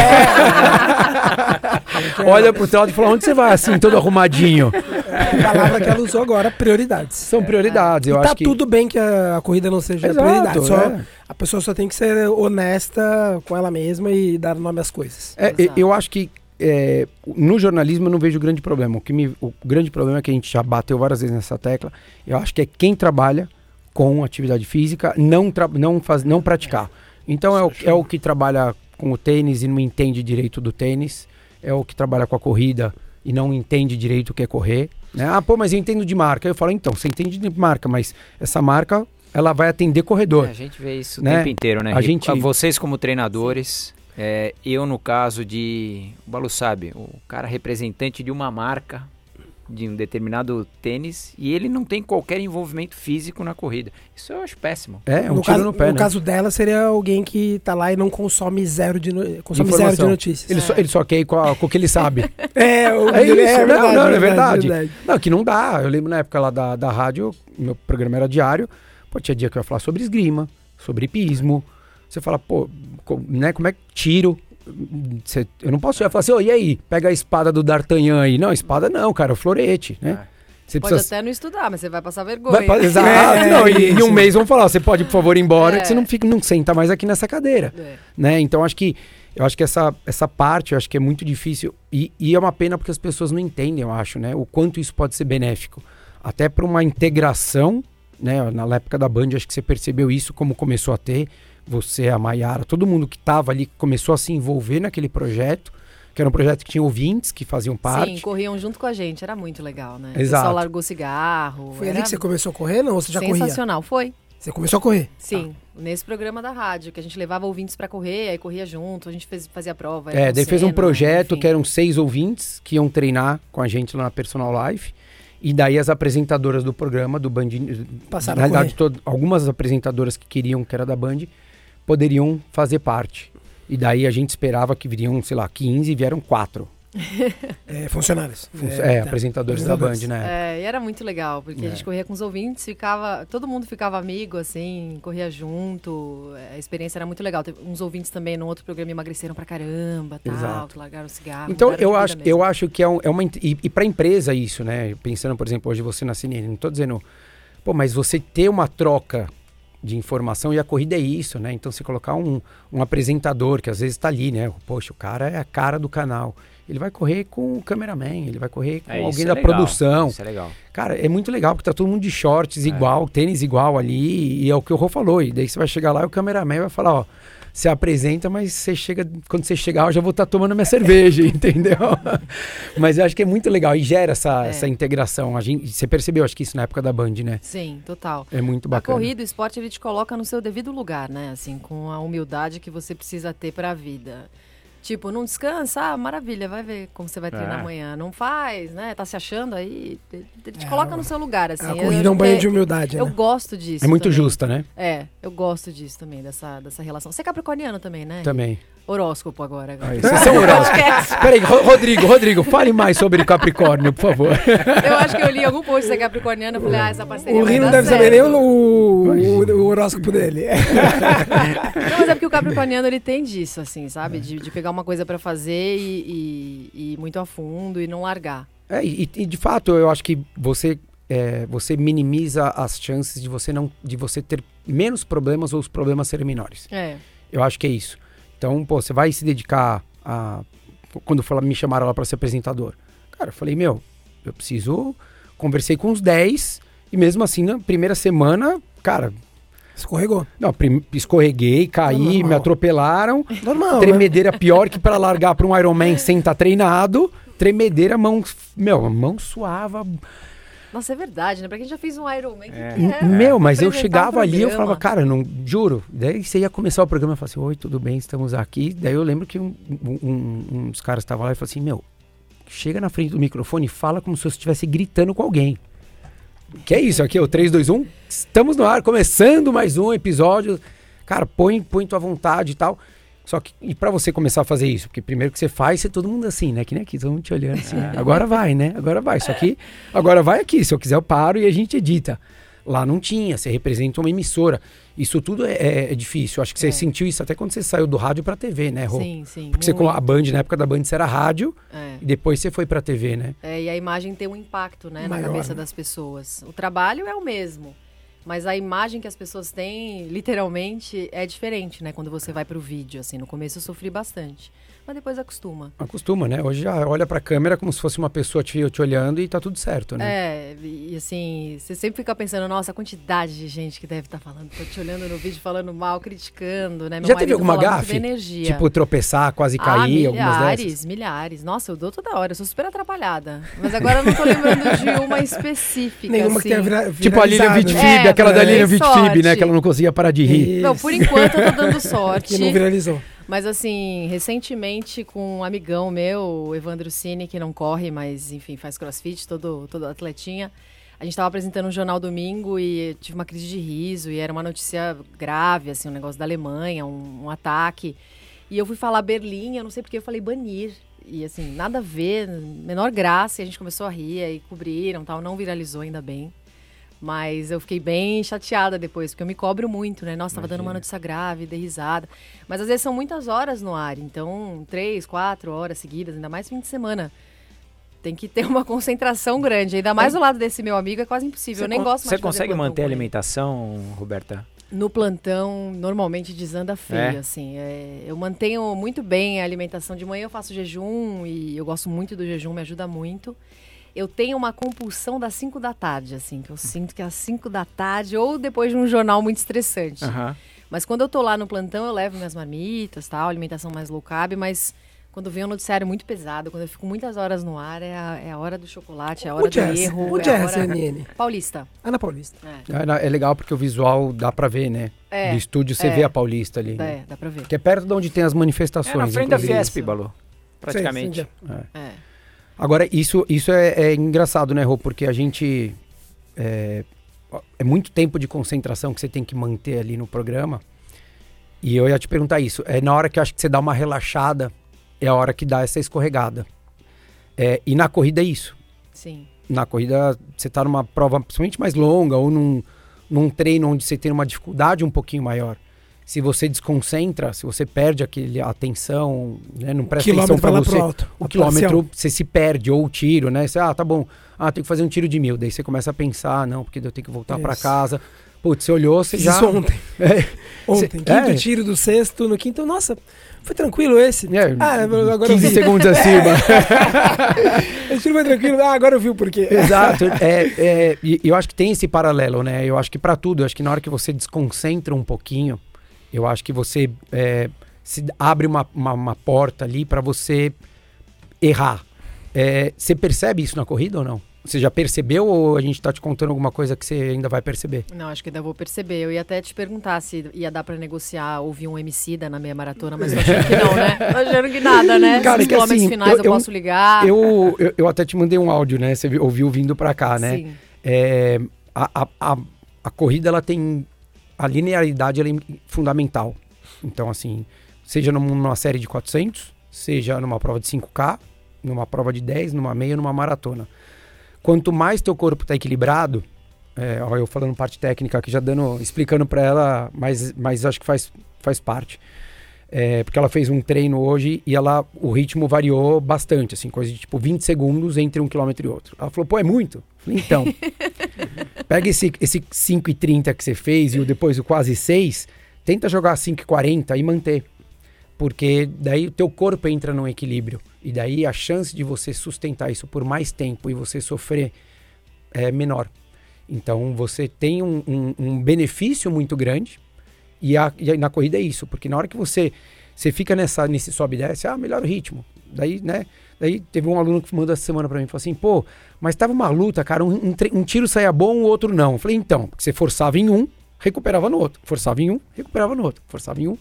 Olha pro lado e fala, onde você vai assim, todo arrumadinho? É a palavra que ela usou agora, prioridades. São prioridades, eu e acho tá que... tudo bem que a, a corrida não seja Exato, prioridade. Só, é. A pessoa só tem que ser honesta com ela mesma e dar nome às coisas. É, Exato. eu acho que é, no jornalismo eu não vejo grande problema. O, que me, o grande problema é que a gente já bateu várias vezes nessa tecla. Eu acho que é quem trabalha com atividade física não, tra- não, faz, não praticar. Então é o, é o que trabalha com o tênis e não entende direito do tênis. É o que trabalha com a corrida e não entende direito o que é correr. Né? Ah, pô, mas eu entendo de marca. Eu falo, então, você entende de marca, mas essa marca ela vai atender corredor. É, a gente vê isso o Né? tempo inteiro, né? A Rico? gente- Vocês como treinadores, é, eu no caso de... O Balu sabe, o cara representante de uma marca, de um determinado tênis, e ele não tem qualquer envolvimento físico na corrida. Isso eu acho péssimo. É, é um no tiro caso, no pé, né? caso dela, seria alguém que tá lá e não consome zero de, no- consome zero de notícias. Ele, só, ele só quer ir com, a- com o que ele sabe. [LAUGHS] É, o, É isso, não, não, é verdade. verdade. Não, que não dá. Eu lembro na época lá da, da rádio, meu programa era diário. Pô, tinha dia que eu ia falar sobre esgrima, sobre hipismo. Você fala, pô, né, como é que tiro? Você- eu não posso chegar e falar assim, ô, e aí? Pega a espada do D'Artagnan aí. Não, espada não, cara, é o florete, né? Você Pode precisa... até não estudar, mas você vai passar vergonha. Vai, exato, [LAUGHS] É, não, e, em um mês vão falar, você pode, por favor, ir embora, É. que você não, fica, não senta mais aqui nessa cadeira É. né? Então acho que eu acho que essa, essa parte eu acho que é muito difícil e, e é uma pena porque as pessoas não entendem, eu acho, né? O quanto isso pode ser benéfico, até para uma integração, né? Na época da Band acho que você percebeu isso como começou a ter você, a Maiara, todo mundo que estava ali começou a se envolver naquele projeto, que era um projeto que tinha ouvintes que faziam parte. Sim, corriam junto com a gente, era muito legal, né? O Exato. pessoal largou cigarro. Foi era ali que você começou a correr, não? Ou você já corria? Sensacional, foi. Você começou a correr? Sim, nesse programa da rádio, que a gente levava ouvintes pra correr, aí corria junto, a gente fez, fazia a prova. É, daí fez um projeto enfim. que eram seis ouvintes que iam treinar com a gente lá na Personal Life. E daí as apresentadoras do programa, do Band... Passaram na a realidade, algumas apresentadoras que queriam, que era da Band, poderiam fazer parte. E daí a gente esperava que viriam, sei lá, 15 e vieram quatro. [LAUGHS] É, funcionários. Fun- É, tá. apresentadores da Band, Apresentadores. né? É, e era muito legal, porque É. a gente corria com os ouvintes, ficava, todo mundo ficava amigo, assim, corria junto, a experiência era muito legal. Teve uns ouvintes também no outro programa emagreceram pra caramba, tal, Exato. que largaram o cigarro. Então eu acho, eu acho que é, um- é uma. E, e para empresa isso, né? Pensando, por exemplo, hoje você na CNN, não tô dizendo. Pô, mas você ter uma troca de informação e a corrida é isso, né? Então você colocar um, um apresentador que às vezes está ali, né? Poxa, o cara é a cara do canal. Ele vai correr com o cameraman, ele vai correr com É, alguém é da legal, produção. Isso é legal. Cara, é muito legal porque tá todo mundo de É. shorts igual, tênis igual ali, e é o que o Rô falou. E daí você vai chegar lá e o cameraman vai falar, ó, você apresenta, mas você chega, quando você chegar, eu já vou estar tomando minha cerveja, [LAUGHS] entendeu? mas eu acho que é muito legal e gera essa, É. essa integração. A gente, você percebeu, acho que isso na época da Band, né? Sim, total. É muito A bacana. corrida, o esporte, ele te coloca no seu devido lugar, né? Assim, com a humildade que você precisa ter pra vida. Tipo, não descansa, ah, maravilha, vai ver como você vai treinar É. amanhã. Não faz, né? Tá se achando aí, ele te É, coloca no seu lugar, assim. A corrida é um banho de humildade, Eu né? gosto disso. É muito também. justa, né? É, eu gosto disso também, dessa, dessa relação. Você é capricorniano também, né? Também. Horóscopo agora. agora. Aí, vocês são horóscopos. Peraí, Ro- Rodrigo, Rodrigo, fale mais sobre Capricórnio, por favor. Eu acho que eu li algum post de ser capricorniano, eu falei, ah, essa parceria O dar deve saber nem certo. o, o, o horóscopo dele. [LAUGHS] Não, mas é porque o capricorniano, ele tem disso, assim, sabe? De, de pegar uma coisa pra fazer e, e- e ir muito a fundo e não largar. É, e, e de fato, eu acho que você, é, você minimiza as chances de você não, de você ter menos problemas ou os problemas serem menores. É, Eu acho que é isso. Então, pô, você vai se dedicar a. Quando fala- me chamaram lá para ser apresentador. Cara, eu falei, meu, eu preciso. Conversei com uns 10 e mesmo assim, na primeira semana, cara, Escorregou. não, escorreguei, caí, Normal. me atropelaram. Normal. né? tremedeira pior que pra largar pra um Ironman sem estar treinado. Tremedeira, mão. Meu, mão suava. Nossa, é verdade, né? Pra quem já fez um Ironman, que É. que é? Meu, mas eu chegava um ali, eu falava, cara, não, juro. Daí você ia começar o programa e falava assim, oi, tudo bem, estamos aqui. Daí eu lembro que um, um- dos caras estava lá e falou assim, meu, chega na frente do microfone e fala como se você estivesse gritando com alguém. Que é isso aqui, é o 3, 2, 1. Estamos no ar, começando mais um episódio. Cara, põe, põe tua vontade e tal. Só que, e pra você começar a fazer isso? Porque primeiro que você faz, você todo mundo assim, né? Que nem aqui, todo mundo te olhando assim. Agora vai, né? Agora vai. Só que, agora vai aqui. Se eu quiser, eu paro e a gente edita. Lá não tinha, você representa uma emissora. Isso tudo é, é- é difícil. Acho que você É. sentiu isso até quando você saiu do rádio pra TV, né, Rô? Sim, sim. Porque você, muito. com a Band, na época da Band, você era rádio É. e depois você foi pra TV, né? É, e a imagem tem um impacto, né, Maior, na cabeça né? das pessoas. O trabalho é o mesmo, mas a imagem que as pessoas têm, literalmente, é diferente, né, quando você vai pro vídeo, assim. No começo eu sofri bastante, mas depois acostuma. Acostuma, né? Hoje já olha pra câmera como se fosse uma pessoa te, te olhando e tá tudo certo, né? É, e assim, você sempre fica pensando, nossa, a quantidade de gente que deve estar falando, tô te olhando no vídeo, falando mal, criticando, né? Meu Já teve alguma gafe? energia. Tipo, tropeçar, quase ah, cair, algumas milhares, dessas. milhares. Nossa, eu dou toda hora, eu sou super atrapalhada. Mas agora eu não tô lembrando de [LAUGHS] uma específica, Nenhuma assim. que tenha vira, Tipo a Lilian Vitfib, né? É, aquela da. Lilian Vitfib, né? Que ela não conseguia parar de rir. Não, por enquanto eu tô dando [LAUGHS] sorte. Que não viralizou. Mas assim, recentemente com um amigão meu, o Evandro Cine, que não corre, mas enfim, faz crossfit, todo, todo atletinha. A gente tava apresentando um jornal domingo e tive uma crise de riso e era uma notícia grave, assim, um negócio da Alemanha, um, um ataque. E eu fui falar Berlim, eu não sei porque eu falei banir. E assim, nada a ver, menor graça, e a gente começou a rir e cobriram, tal, não viralizou ainda bem. Mas eu fiquei bem chateada depois, porque eu me cobro muito, né? Nossa, tava dando uma Imagina. notícia grave, dei risada. Mas às vezes são muitas horas no ar, então três, quatro horas seguidas, ainda mais fim de semana. Tem que ter [LAUGHS] uma concentração grande. Ainda mais do lado desse meu amigo é quase impossível. eu nem gosto mais Você consegue manter a alimentação, Roberta? No plantão, normalmente desanda feio, É? assim. É, eu mantenho muito bem a alimentação. De manhã eu faço jejum e eu gosto muito do jejum, me ajuda muito. Eu tenho uma compulsão das 5 da tarde, assim, que eu sinto que é às 5 da tarde ou depois de um jornal muito estressante. Aham. Mas quando eu tô lá no plantão, eu levo minhas marmitas, tal, alimentação mais low carb, mas quando vem um noticiário muito pesado, quando eu fico muitas horas no ar, é a, é a hora do chocolate, é a hora O do erro. o é a Jazz, hora... NN. Paulista. Ana Paulista. É, É, é legal porque o visual dá pra ver, né? É, Do estúdio você é. vê a Paulista ali. dá, né? é, dá pra ver. Que é perto de onde tem as manifestações. É na frente da inclusive. Fiesp, Balu. Praticamente. Sim, sim, É. Agora, isso, isso é, é engraçado, né, Rô? Porque a gente. É, é muito tempo de concentração que você tem que manter ali no programa. E eu ia te perguntar isso. É na hora que eu acho que você dá uma relaxada, é a hora que dá essa escorregada. É, e na corrida é isso. Sim. Na corrida, você tá numa prova principalmente mais longa ou num, num treino onde você tem uma dificuldade um pouquinho maior. Se você desconcentra, se você perde aquele, atenção, né, não presta atenção para você alto. o quilômetro parcial. você se perde, ou o tiro, né? Você, ah, tá bom, ah, tem que fazer um tiro de mil. Daí você começa a pensar, não, porque eu tenho que voltar Isso. casa. Putz, você olhou, você Fiz já. isso ontem. [LAUGHS] É, Ontem. Quinto é. tiro do sexto, no quinto. Nossa, foi tranquilo esse. é, Ah, agora eu 15 vi. [LAUGHS] segundos acima. [LAUGHS] Esse tiro foi tranquilo. Ah, agora eu vi o porquê. Exato. É, é, e eu acho que tem esse paralelo, né? Eu acho que pra tudo, eu acho que na hora que você desconcentra um pouquinho, eu acho que você é, se abre uma, uma, uma porta ali pra você errar. É, você percebe isso na corrida ou não? Você já percebeu ou a gente tá te contando alguma coisa que você ainda vai perceber? Não, acho que ainda vou perceber. Eu ia até te perguntar se ia dar pra negociar ouvir um MC da na meia maratona, mas tô achando que não, né? [LAUGHS] Tô achando que nada, né? Cara, Nos que quilômetros assim, finais eu- eu, eu- posso ligar. Eu, eu, eu até te mandei um áudio, né? Você vi- ouviu vindo pra cá, né? Sim. É, a, a, a, a corrida, ela tem... A linearidade, é fundamental. Então, assim, seja num- numa série de 400, seja numa prova de 5K, numa prova de 10, numa meia, numa maratona. Quanto mais teu corpo tá equilibrado, é, ó, eu falando parte técnica aqui, já dando, explicando pra ela, mas, mas acho que faz, faz parte. É, porque ela fez um treino hoje e ela, o ritmo variou bastante, assim, coisa de tipo 20 segundos entre um quilômetro e outro. Ela falou, pô, é muito? Falei, então, [LAUGHS] pega esse, esse 5,30 que você fez e o depois o quase 6, tenta jogar 5,40 e manter. Porque daí o teu corpo entra num equilíbrio. E daí a chance de você sustentar isso por mais tempo e você sofrer é menor. Então você tem um, um, um benefício muito grande. E, a, e na corrida é isso, porque na hora que você, você fica nessa, nesse sobe e desce, ah, melhora o ritmo. Daí, né? Daí teve um aluno que mandou essa semana para mim, falou assim, pô, mas tava uma luta, cara, um, um, um tiro saía bom, o outro não. Eu falei, então, porque você forçava em um, recuperava no outro. Forçava em um, recuperava no outro. Forçava em um.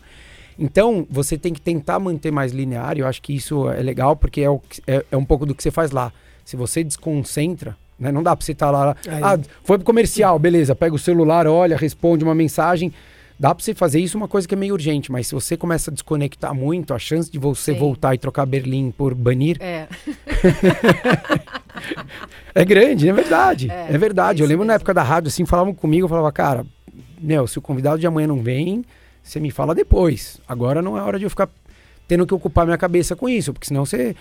Então, você tem que tentar manter mais linear, e eu acho que isso é legal, porque é, o, é, é um pouco do que você faz lá. Se você desconcentra, né, não dá pra você estar tá lá, ah, foi pro comercial, beleza, pega o celular, olha, responde uma mensagem, Dá pra você fazer isso uma coisa que é meio urgente, mas se você começa a desconectar muito, a chance de você Sim. voltar e trocar Berlim por banir. É. [LAUGHS] é grande, é verdade. É, é verdade. É eu lembro mesmo. na época da rádio, assim, falavam comigo, eu falava, cara, meu, se o convidado de amanhã não vem, você me fala depois. Agora não é hora de eu ficar tendo que ocupar minha cabeça com isso, porque senão você.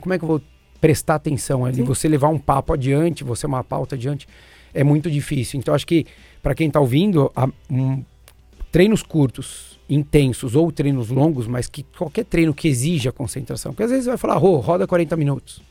Como é que eu vou prestar atenção ali? Sim. Você levar um papo adiante, você uma pauta adiante, é muito difícil. Então, acho que, para quem está ouvindo, a, um, treinos curtos, intensos ou treinos longos, mas que qualquer treino que exija concentração. Porque às vezes você vai falar, oh, roda 40 minutos.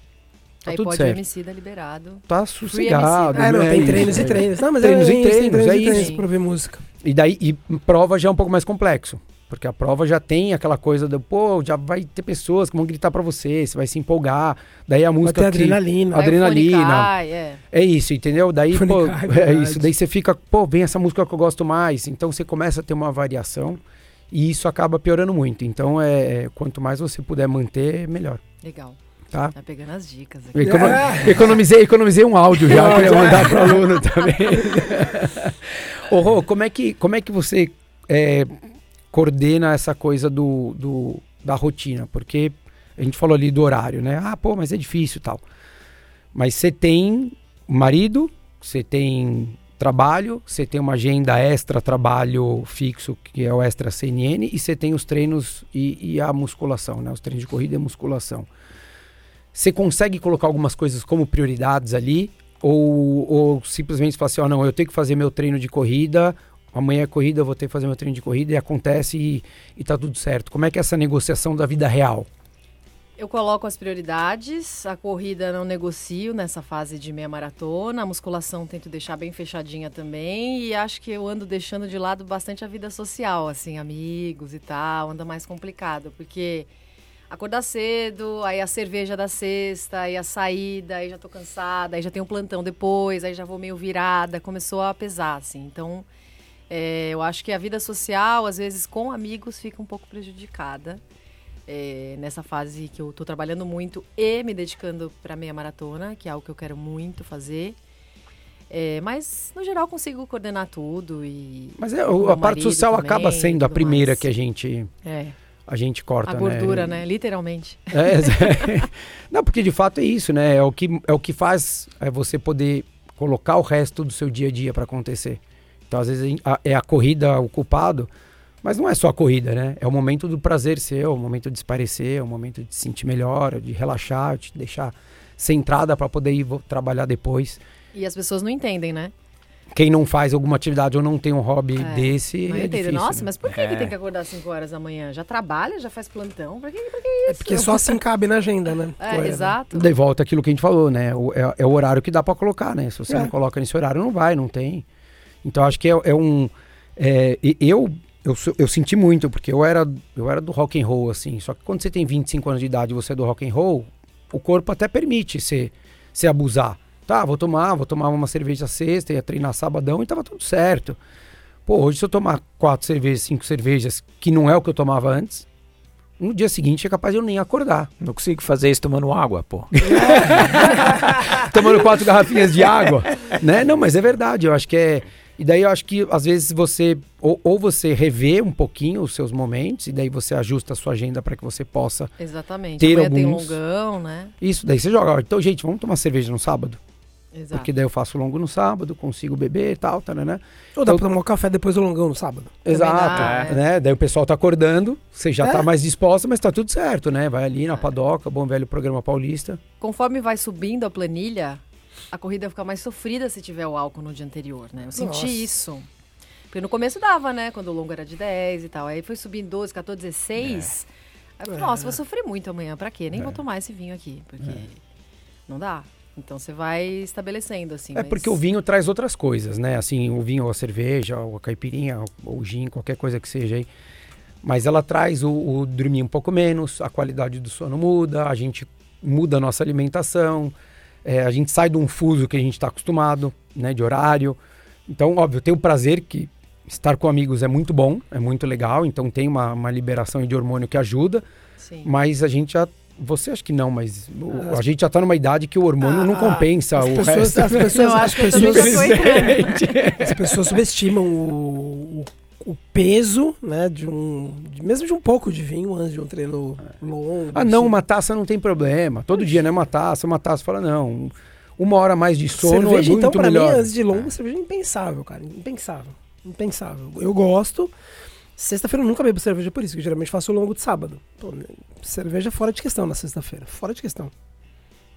Tá Aí tudo pode certo. homicida liberado. Tá sossegado. É, não, tem é treinos e treinos. Não, mas treinos é, e treinos, treinos, é isso. Treinos pra ver música. E daí, e prova já é um pouco mais complexo. Porque a prova já tem aquela coisa do, pô, já vai ter pessoas que vão gritar para você, você vai se empolgar. Daí a música. Vai ter adrenalina. Que, adrenalina. Cai, é. é isso, entendeu? Daí, pô, é, [LAUGHS] é isso. Daí você fica, pô, vem essa música que eu gosto mais. Então você começa a ter uma variação e isso acaba piorando muito. Então, é, é quanto mais você puder manter, melhor. Legal. Tá? tá pegando as dicas aqui. Econo [LAUGHS] é. economizei, economizei um áudio já para mandar para o aluno também. [LAUGHS] Ô, Rô, como é que, como é que você é, coordena essa coisa do, do, da rotina, porque a gente falou ali do horário, né? Ah, pô, mas é difícil tal. Mas você tem marido, você tem trabalho, você tem uma agenda extra trabalho fixo, que é o extra CNN, e você tem os treinos e, e, a musculação, né? Os treinos de corrida e musculação. Você consegue colocar algumas coisas como prioridades ali? Ou, ou simplesmente falar assim, oh, não, eu tenho que fazer meu treino de corrida, amanhã é corrida, eu vou ter que fazer meu treino de corrida e acontece e, e tá tudo certo. Como é que é essa negociação da vida real? Eu coloco as prioridades, a corrida não negocio nessa fase de meia maratona, a musculação tento deixar bem fechadinha também e acho que eu ando deixando de lado bastante a vida social, assim, amigos e tal, anda mais complicado, porque acordar cedo, aí a cerveja da sexta, aí a saída, aí já tô cansada, aí já tem um plantão depois, aí já vou meio virada, começou a pesar, assim, então é, eu acho que a vida social, às vezes, com amigos, fica um pouco prejudicada. É, nessa fase que eu estou trabalhando muito e me dedicando para meia maratona, que é algo que eu quero muito fazer. É, mas, no geral, consigo coordenar tudo e... Mas é, a parte social também, acaba sendo a primeira mais. que a gente... É. A gente corta, A gordura, né? né? Literalmente. É, é. [LAUGHS] [LAUGHS] Não, porque de fato é isso, né? É o que, é o que faz é você poder colocar o resto do seu dia a dia para acontecer. Então, às vezes, a, é a corrida o culpado, mas não é só a corrida, né? É o momento do prazer seu, é o momento de esparecer, é o momento de se sentir melhor, de relaxar, de deixar centrada para poder ir trabalhar depois. E as pessoas não entendem, né? Quem não faz alguma atividade ou não tem um hobby é, desse. Não é difícil, Nossa, né? mas por que, é. que, tem que acordar às 5 horas da manhã? Já trabalha, já faz plantão? Por que, por que isso? É porque só assim cabe na agenda, né? É, exato. De volta aquilo que a gente falou, né? O, é, é, o horário que dá para colocar, né? Se você é. não coloca nesse horário, não vai, não tem. Então acho que é, é um. É, eu, eu, eu senti muito, porque eu era, eu era do rock and roll, assim. Só que quando você tem 25 anos de idade e você é do rock and roll, o corpo até permite você, você abusar. Tá, vou tomar, vou tomar uma cerveja sexta, ia treinar sabadão e tava tudo certo. Pô, hoje se eu tomar quatro cervejas, cinco cervejas, que não é o que eu tomava antes, no dia seguinte é capaz de eu nem acordar. Não consigo fazer isso tomando água, pô. [LAUGHS] tomando quatro garrafinhas de água, [LAUGHS] né? Não, mas é verdade, eu acho que é e daí eu acho que às vezes você ou, ou, você revê um pouquinho os seus momentos e daí você ajusta a sua agenda para que você possa Exatamente. ter Amanhã alguns tem longão, né? Isso, daí você joga, então gente, vamos tomar cerveja no sábado? Exato. Porque daí eu faço longo no sábado, consigo beber e tal, tá, né? Ou dá então, pra tomar um café depois do longão no sábado. Exato, dá, é. né? Daí o pessoal tá acordando, você já é. tá mais disposta, mas tá tudo certo, né? Vai ali na é. padoca, bom velho programa paulista. Conforme vai subindo a planilha, a corrida fica mais sofrida se tiver o álcool no dia anterior, né? Eu senti Nossa. isso. Porque no começo dava, né? Quando o longo era de 10 e tal. Aí foi subindo 12, 14, 16. Aí eu falei, nossa, vou sofrer muito amanhã. Pra quê? Nem vou tomar esse vinho aqui. Porque não dá. Então você vai estabelecendo, assim. É mas- porque o vinho traz outras coisas, né? Assim, o vinho ou a cerveja, ou a caipirinha, ou o gin, qualquer coisa que seja aí. Mas ela traz o, o dormir um pouco menos, a qualidade do sono muda, a gente muda a nossa alimentação, é, a gente sai de um fuso que a gente está acostumado, né? De horário. Então, óbvio, tem o prazer que estar com amigos é muito bom, é muito legal, então tem uma, uma liberação de hormônio que ajuda, Sim. mas a gente já. Você acho que não, mas o- a gente já tá numa idade que o hormônio não Ah, compensa as o pessoas- resto. as pessoas- Eu as acho que também pessoas-. [LAUGHS] As pessoas subestimam o, o, o peso, né, de um, de- mesmo de um pouco de vinho antes de um treino longo. Ah, não, assim. uma taça não tem problema. Todo dia, né? Uma taça, uma taça. Fala, não. Uma hora mais de sono cerveja, é muito então, pra melhor. mim, antes de longo, cerveja é impensável, cara. Impensável. Impensável. Eu gosto. Sexta-feira eu nunca bebo cerveja por isso, que geralmente faço longo de sábado. Pô, né, cerveja fora de questão na sexta-feira. Fora de questão.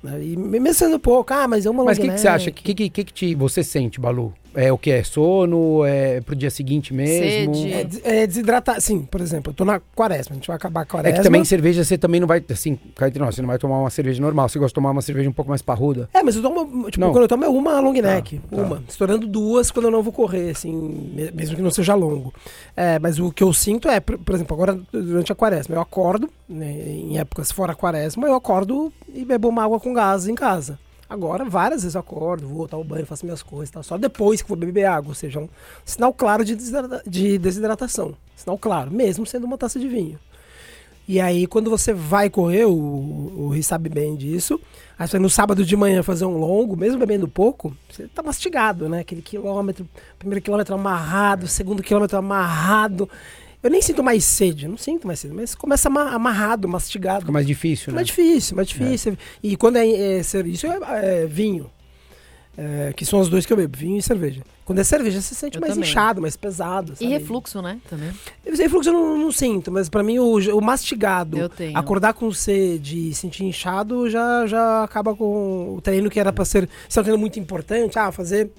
Né, E mesmo sendo pouco, ah, mas é uma Mas o que, que você acha? O que, que, que, que te, você sente, Balu? É o que? É sono? É pro dia seguinte mesmo? Sede. É, é desidratar. Sim, por exemplo, eu tô na quaresma, a gente vai acabar a É quaresma. que também cerveja você também não vai, assim, nós, você não vai tomar uma cerveja normal. Você gosta de tomar uma cerveja um pouco mais parruda. É, mas eu tomo, tipo, Não. quando eu tomo é uma long neck, tá. uma. Estourando duas quando eu não vou correr, assim, me- mesmo que não seja longo. É, mas o que eu sinto é, por, por exemplo, agora durante a quaresma, eu acordo, né, em épocas fora quaresma, eu acordo e bebo uma água com gás em casa. Agora, várias vezes eu acordo, vou tomar banho, faço minhas coisas tal. Só depois que vou beber água, ou seja, um sinal claro de, desidrata- de desidratação. Sinal claro, mesmo sendo uma taça de vinho. E aí, quando você vai correr, o, o Rui sabe bem disso. Aí você no sábado de manhã fazer um longo, mesmo bebendo pouco, você tá mastigado, né? Aquele quilômetro, primeiro quilômetro amarrado, segundo quilômetro amarrado. Eu nem sinto mais sede, não sinto mais sede, mas começa ama- amarrado, mastigado. Fica mais difícil, né? Mais difícil, mais difícil. E quando é, é isso é, é vinho. É, que são os dois que eu bebo, vinho e cerveja. Quando é cerveja, você se sente Eu mais também. inchado, mais pesado. E sabe? refluxo, né? Também. Esse refluxo eu não, não sinto, mas pra mim o, o mastigado, Eu tenho. acordar com sede e sentir inchado já, já acaba com o treino que era pra ser. Se é um treino muito importante, ah, fazer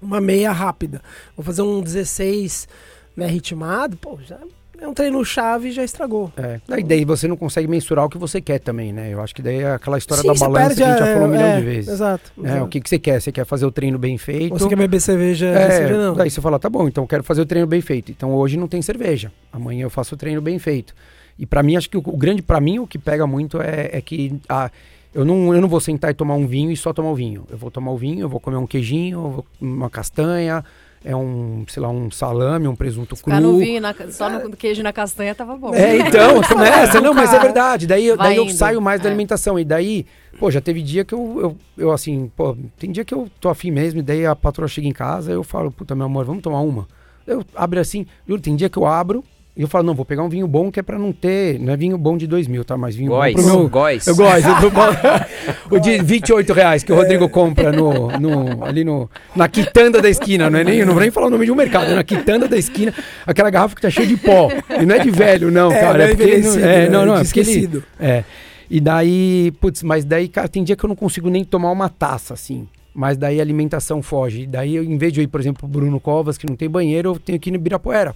uma meia rápida. Vou fazer um 16 né, ritmado, pô, já é um treino chave e já estragou. É. Daí, daí você não consegue mensurar o que você quer também, né? Eu acho que daí é aquela história Sim, da balança que a gente já é, falou um milhão é, de vezes. Exato. É, o que, que você quer? Você quer fazer o treino bem feito? Você quer beber cerveja, É, cerveja não. daí você fala, tá bom, então eu quero fazer o treino bem feito. Então hoje não tem cerveja. Amanhã eu faço o treino bem feito. E pra mim, acho que o, o grande, pra mim, o que pega muito é, é que ah, eu, não, eu não vou sentar e tomar um vinho e só tomar o vinho. Eu vou tomar o vinho, eu vou comer um queijinho, uma castanha, é um, sei lá, um salame, um presunto Ficar no cru. vinho, na- só no queijo na castanha tava bom. É, então, [LAUGHS] começa. Não, mas é verdade. Daí, Vai daí eu indo, saio mais da é. alimentação. E daí, pô, já teve dia que eu, eu, eu, assim, pô, tem dia que eu tô afim mesmo. E daí a patroa chega em casa eu falo, puta, meu amor, vamos tomar uma. Eu abro assim, juro, tem dia que eu abro eu falo, não, vou pegar um vinho bom que é pra não ter. Não é vinho bom de dois mil, tá? Mas vinho Góis, bom pro meu. góis. Eu gosto. [LAUGHS] [LAUGHS] o de 28 reais que o Rodrigo compra no, no, ali no, na quitanda da esquina. Não é nem, não vou nem falar o nome de um mercado, é na quitanda da esquina. Aquela garrafa que tá cheia de pó. E não é de velho, não, É, cara. não é É, porque, não, é, né? não, não, é porque ele, esquecido. é. E daí, putz, mas daí, cara, tem dia que eu não consigo nem tomar uma taça, assim. Mas daí a alimentação foge. E daí, eu, em vez de eu ir, por exemplo, pro Bruno Covas, que não tem banheiro, eu tenho que ir no Ibirapuera.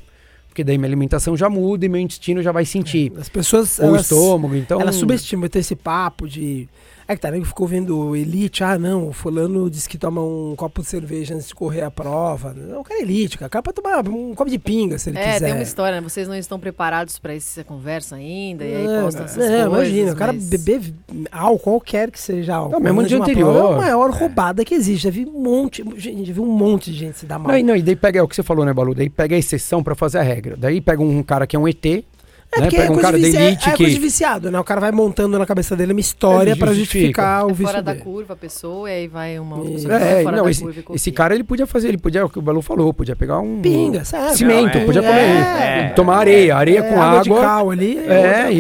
Porque daí minha alimentação já muda e meu intestino já vai sentir. As pessoas. O elas- estômago, então. Ela subestima ter esse papo de. É que tá, nego ficou vendo Elite, ah não, o fulano disse que toma um copo de cerveja antes de correr a prova. Não, o cara é Elite, cara. O cara pode tomar um copo de pinga se ele É, quiser. tem uma história, né? Vocês não estão preparados pra essa conversa ainda, e aí É, postam essas é, coisas. imagina, o cara mas- beber álcool, qualquer que seja álcool. Não, mesmo dia anterior. prova, É a maior roubada que existe. Já vi um monte, gente, já vi um monte de gente se dar mal. Não, e não, e daí pega, é o que você falou, né, Balu? Daí pega a exceção pra fazer a regra. Daí pega um cara que é um ET, É né? porque Pega é um coisa cara de da é- elite é, coisa de que. viciado, né? O cara vai montando na cabeça dele uma história justifica. justificar o É vício fora da dele. curva a pessoa, e aí vai uma outra Isso. pessoa É, fora não, da esse, curva e esse cara ele podia fazer, ele podia, o que o Balu falou, podia pegar um. Pinga. Cimento, Não, é. podia comer. É. tomar areia, areia É, com água de cal ali. É, outra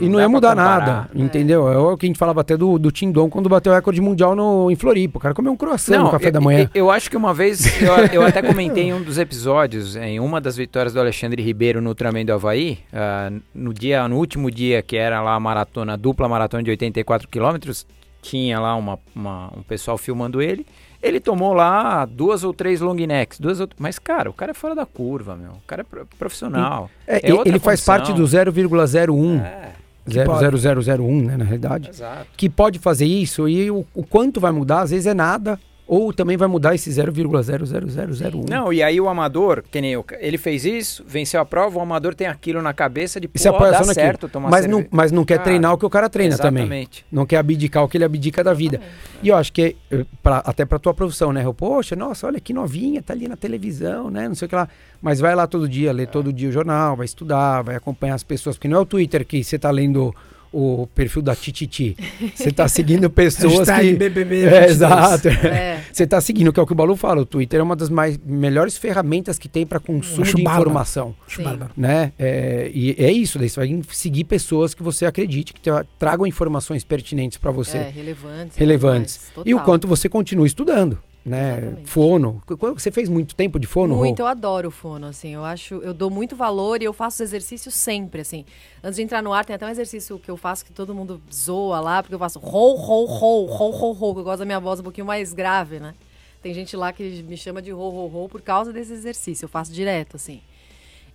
e, e não ia mudar nada, entendeu? É o que a gente falava até do, do Tindon quando bateu o recorde mundial no, em Floripa. O cara comeu um croissant no café eu, da manhã. Eu, eu acho que uma vez, eu, eu até comentei em um dos episódios, em uma das vitórias do Alexandre Ribeiro no Ultraman do Havaí, ah, no, dia, no último dia que era lá a maratona, a dupla maratona de 84 quilômetros, tinha lá uma, uma- um pessoal filmando ele, Ele tomou lá duas ou três long necks, duas ou... mas cara, o cara é fora da curva, meu. O cara é pro- profissional. É, É ele faz condição. parte do 0,01, É, 00001, né, na realidade. exato. Que pode fazer isso e o, o quanto vai mudar, às vezes é nada, ou também vai mudar esse 0,00001. Não, e aí o amador, que nem eu, ele fez isso, venceu a prova, o amador tem aquilo na cabeça de, E se pô, apoia dá só certo tomar Mas não, mas não quer Cara, treinar o que o cara treina também. Exatamente. Não quer abdicar o que ele abdica da vida. E eu acho que, eh, pra, até pra tua profissão, né? Eu, Poxa, nossa, olha que novinha, tá ali na televisão, né? Não sei o que lá. Mas vai lá todo dia, lê todo dia o jornal, vai estudar, vai acompanhar as pessoas. Porque não é o Twitter que você tá lendo o perfil da Tititi. Você tá seguindo [LAUGHS] pessoas que... BBB É, 22. exato. É. Você tá seguindo, que é o que o Balu fala. O Twitter é uma das mais, melhores ferramentas que tem para consumo Acho de informação Acho né? É, e é isso, daí você vai seguir pessoas que você acredite, que tra- tragam informações pertinentes para você, É, relevantes. relevantes. demais, E o quanto você continua estudando, né? Exatamente. Fono. Você fez muito tempo de fono? Muito, eu adoro o fono, assim, eu acho, eu dou muito valor e eu faço exercício sempre, assim. Antes de entrar no ar, tem até um exercício que eu faço que todo mundo zoa lá, porque eu faço rou, rou, rou, rou, rou, rou, que eu gosto da minha voz um pouquinho mais grave, né? Tem gente lá que me chama de rou, rou, rou por causa desse exercício, eu faço direto, assim.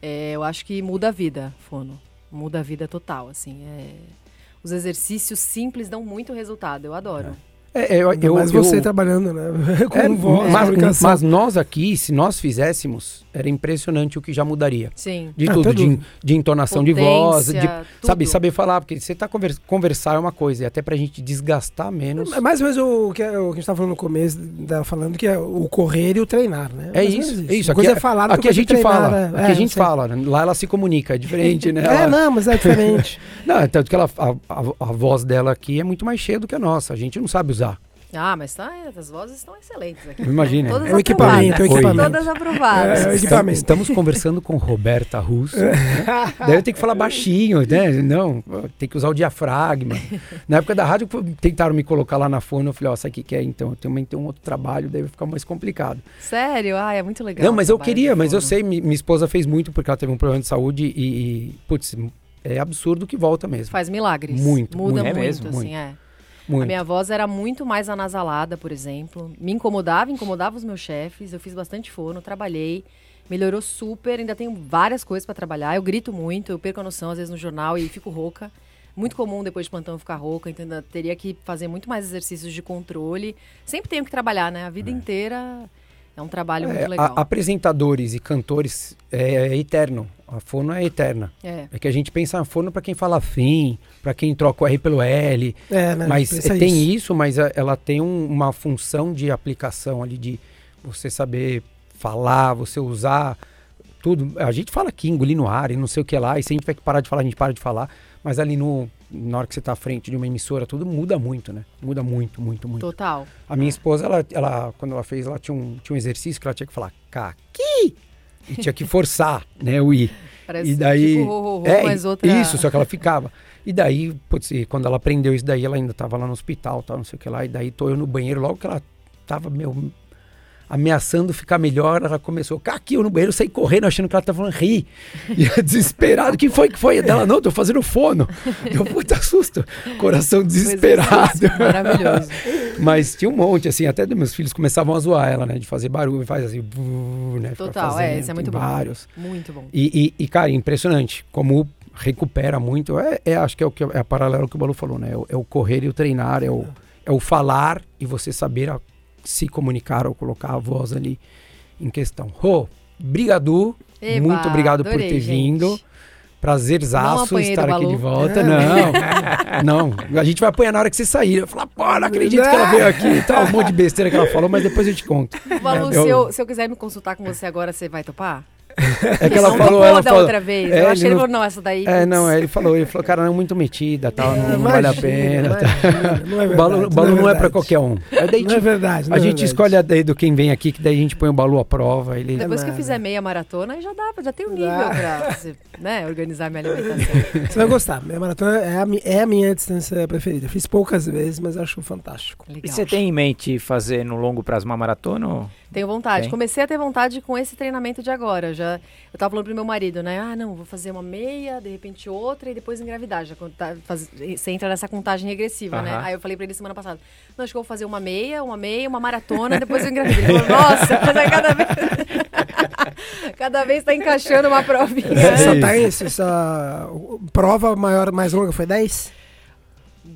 É, eu acho que muda a vida, fono. Muda a vida total, assim. é. Os exercícios simples dão muito resultado, eu adoro. É, eu, Ainda eu, mais eu- você trabalhando, né? [LAUGHS] Com é, voz, mas, mas nós aqui, se nós fizéssemos, era impressionante o que já mudaria. Sim. De Ah, tudo, tudo. de, de entonação de voz, de, Potência, sabe, tudo. saber falar, porque você tá conver- conversar é uma coisa, e até pra gente desgastar menos. É mais ou menos o que, o que a gente estava falando no começo, da, falando que é o correr e o treinar, né? É Mais isso, é isso. Aqui, é falar, aqui a coisa é gente treinar, fala, né? aqui É, a gente não sei. fala, lá ela se comunica, é diferente, né? [LAUGHS] É, Ela- não, mas é diferente. [LAUGHS] Não, é tanto que ela, a, a- a voz dela aqui é muito mais cheia do que a nossa. A gente não sabe usar. Ah, mas tá, as vozes estão excelentes aqui. Imagina. Todas É o equipamento, é o equipamento. Todas aprovadas. É, o Estamos, equipamento. estamos conversando com Roberta Russo. né? [LAUGHS] Daí eu tenho que falar baixinho, né? Não, tem que usar o diafragma. Na época da rádio, tentaram me colocar lá na fono. Eu falei, ó, sabe o que, que é? Então, eu também tenho um outro trabalho, daí vai ficar mais complicado. Sério? Ah, é muito legal. não, mas eu queria, mas eu sei, mi- minha esposa fez muito porque ela teve um problema de saúde e, e putz, é absurdo que volta mesmo. Faz milagres. Muito, Muda muito. muito, É mesmo? assim, Muito. é. Muito. A minha voz era muito mais anasalada, por exemplo. Me incomodava, incomodava os meus chefes. Eu fiz bastante fono, trabalhei. Melhorou super, ainda tenho várias coisas pra trabalhar. Eu grito muito, eu perco a noção às vezes no jornal e fico rouca. Muito comum depois de plantão ficar rouca, então ainda teria que fazer muito mais exercícios de controle. Sempre tenho que trabalhar, né? A vida inteira é um trabalho É, muito a- legal. apresentadores e cantores é, é eterno. A fono é eterna. É. É que a gente pensa na fono para quem fala fim, para quem troca o R pelo L. É, né? mas é, tem isso. isso. mas a- ela tem um- uma função de aplicação ali, de você saber falar, você usar tudo. A gente fala aqui, engolir no ar e não sei o que lá, e se a gente tiver que parar de falar, a gente para de falar. Mas ali no, na hora que você tá à frente de uma emissora, tudo muda muito, né? Muda muito, muito, muito. Total. A minha esposa, ela, ela, quando ela fez, ela tinha um, tinha um exercício que ela tinha que falar caqui e tinha que forçar, né, o i. Parece E daí, tipo ro, ro, ro, é, mas outra... isso, só que ela ficava. E daí, putz, e quando ela aprendeu isso daí, ela ainda tava lá no hospital, tal, não sei o que lá, e daí tô eu no banheiro, logo que ela tava, meu, ameaçando ficar melhor, ela começou, caqui, eu no banheiro, saí correndo, achando que ela tava falando ri. [LAUGHS] E eu desesperado, quem foi que foi? Dela, não, tô fazendo fono. [LAUGHS] Deu puta susto, coração desesperado. [LAUGHS] Maravilhoso. Mas tinha um monte, assim, até dos meus filhos começavam a zoar ela, né? De fazer barulho, faz assim, né? Total, é, fazendo, isso é muito bom. vários. Muito bom. E, e, e, cara, impressionante como recupera muito. É, é, acho que é o que é a paralelo que o Balu falou, né? É o, é o correr e o treinar, é o, é o falar e você saber a- se comunicar ou colocar a voz ali em questão. Rô, brigadu, Eba, muito obrigado por adorei, ter gente. vindo. Prazerzaço estar aqui de volta. Não, não. A gente vai apanhar na hora que você sair. Eu falar, pô, não acredito que ela veio aqui e tal. Um monte de besteira que ela falou, mas depois eu te conto. Balu, Eu- se, eu, se eu quiser me consultar com você agora, você vai topar? É que ela não falou, ela da falou. outra vez. É, eu achei ele não- falou, não, essa daí... É, não, é, ele falou, ele falou, cara, não é muito metida, tal, não, não vale a pena. Imagina, Não é [LAUGHS] O verdade. Balu, o Balu não é pra verdade. qualquer um. Aí daí, Não é verdade. não a é gente verdade. escolhe a dedo quem vem aqui, que daí a gente põe o Balu à prova. Ele... Depois que eu fizer meia maratona, já dá, já tem um nível Dá. pra né, organizar minha alimentação. [LAUGHS] Você vai gostar. Minha maratona é a, é a minha distância preferida. Fiz poucas vezes, mas acho fantástico. Legal. E você tem em mente fazer no longo prazo uma maratona? ou- Tenho vontade. Tem? Comecei a ter vontade com esse treinamento de agora. Já, Eu tava falando pro meu marido, né? Ah, não, vou fazer uma meia, de repente outra e depois engravidar. Já conta- faz- você entra nessa contagem regressiva, né? Aí eu falei pra ele semana passada: Não, acho que eu vou fazer uma meia, uma meia, uma maratona, depois eu engravido. Ele falou: Nossa, mas é cada vez. [LAUGHS] cada vez tá encaixando uma provinha. Essa, isso. tá essa, essa prova maior, mais longa foi 10?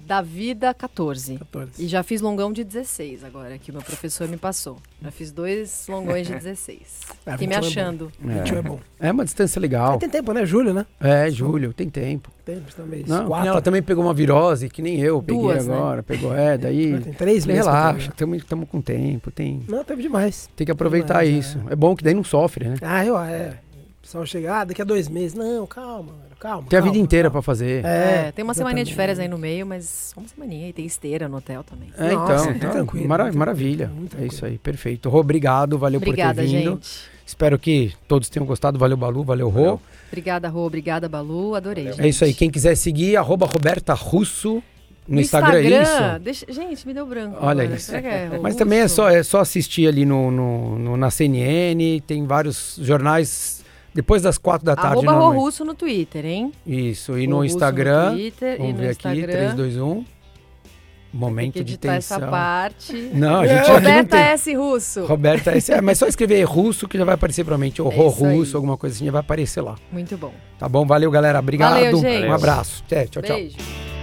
Da vida, 14. 14. E já fiz longão de 16 agora, que o meu professor me passou. Já fiz dois longões de 16. Ah, Fiquei me 21 é bom. achando. 21 é bom. É uma distância legal. Tem tempo, né? Julho, né? É, julho, tem tempo. Tem, talvez. Não, Quatro. ela também pegou uma virose, que nem eu peguei Duas, né? agora. Pegou, é, daí. Tem três meses. relaxa, estamos com tempo, tem. Não, teve demais. tem que aproveitar Demais, isso. É. bom que daí não sofre, né? Ah, eu, é. O pessoal chega, ah, daqui a dois meses. Não, calma, calma. Tem a calma, vida inteira calma. pra fazer. É, tem uma semaninha de férias aí no meio, mas uma semaninha. E tem esteira no hotel também. É, Nossa, então, muito então, tranquilo, mara- maravilha. é isso aí, perfeito. Rô, obrigado, valeu Obrigada, por ter vindo. gente. Espero que todos tenham gostado. Valeu, Balu, valeu, Rô. Valeu. Obrigada, Rô. Obrigada, Balu. Adorei. É isso aí. Quem quiser seguir, arroba Roberta Russo no, Instagram, é isso? deixa- Gente, me deu branco. Olha agora. isso. Será que é Mas também é só, é só assistir ali no, no- no- na CNN, tem vários jornais depois das quatro da tarde. Arroba normalmente. Russo no Twitter, hein? Isso, e no Instagram, Twitter, e vamos no ver aqui, Instagram. 3, 2, 1. Tem Momento de tensão. essa parte. [LAUGHS] Não, a gente [LAUGHS] aqui Roberta. S. Russo. Roberta S. É, mas só escrever russo que já vai aparecer provavelmente. Ou É isso aí. Russo, alguma coisa assim, já vai aparecer lá. Muito bom. Tá bom? Valeu, galera. Obrigado. Valeu. Um abraço. Tchau, tchau. Beijo.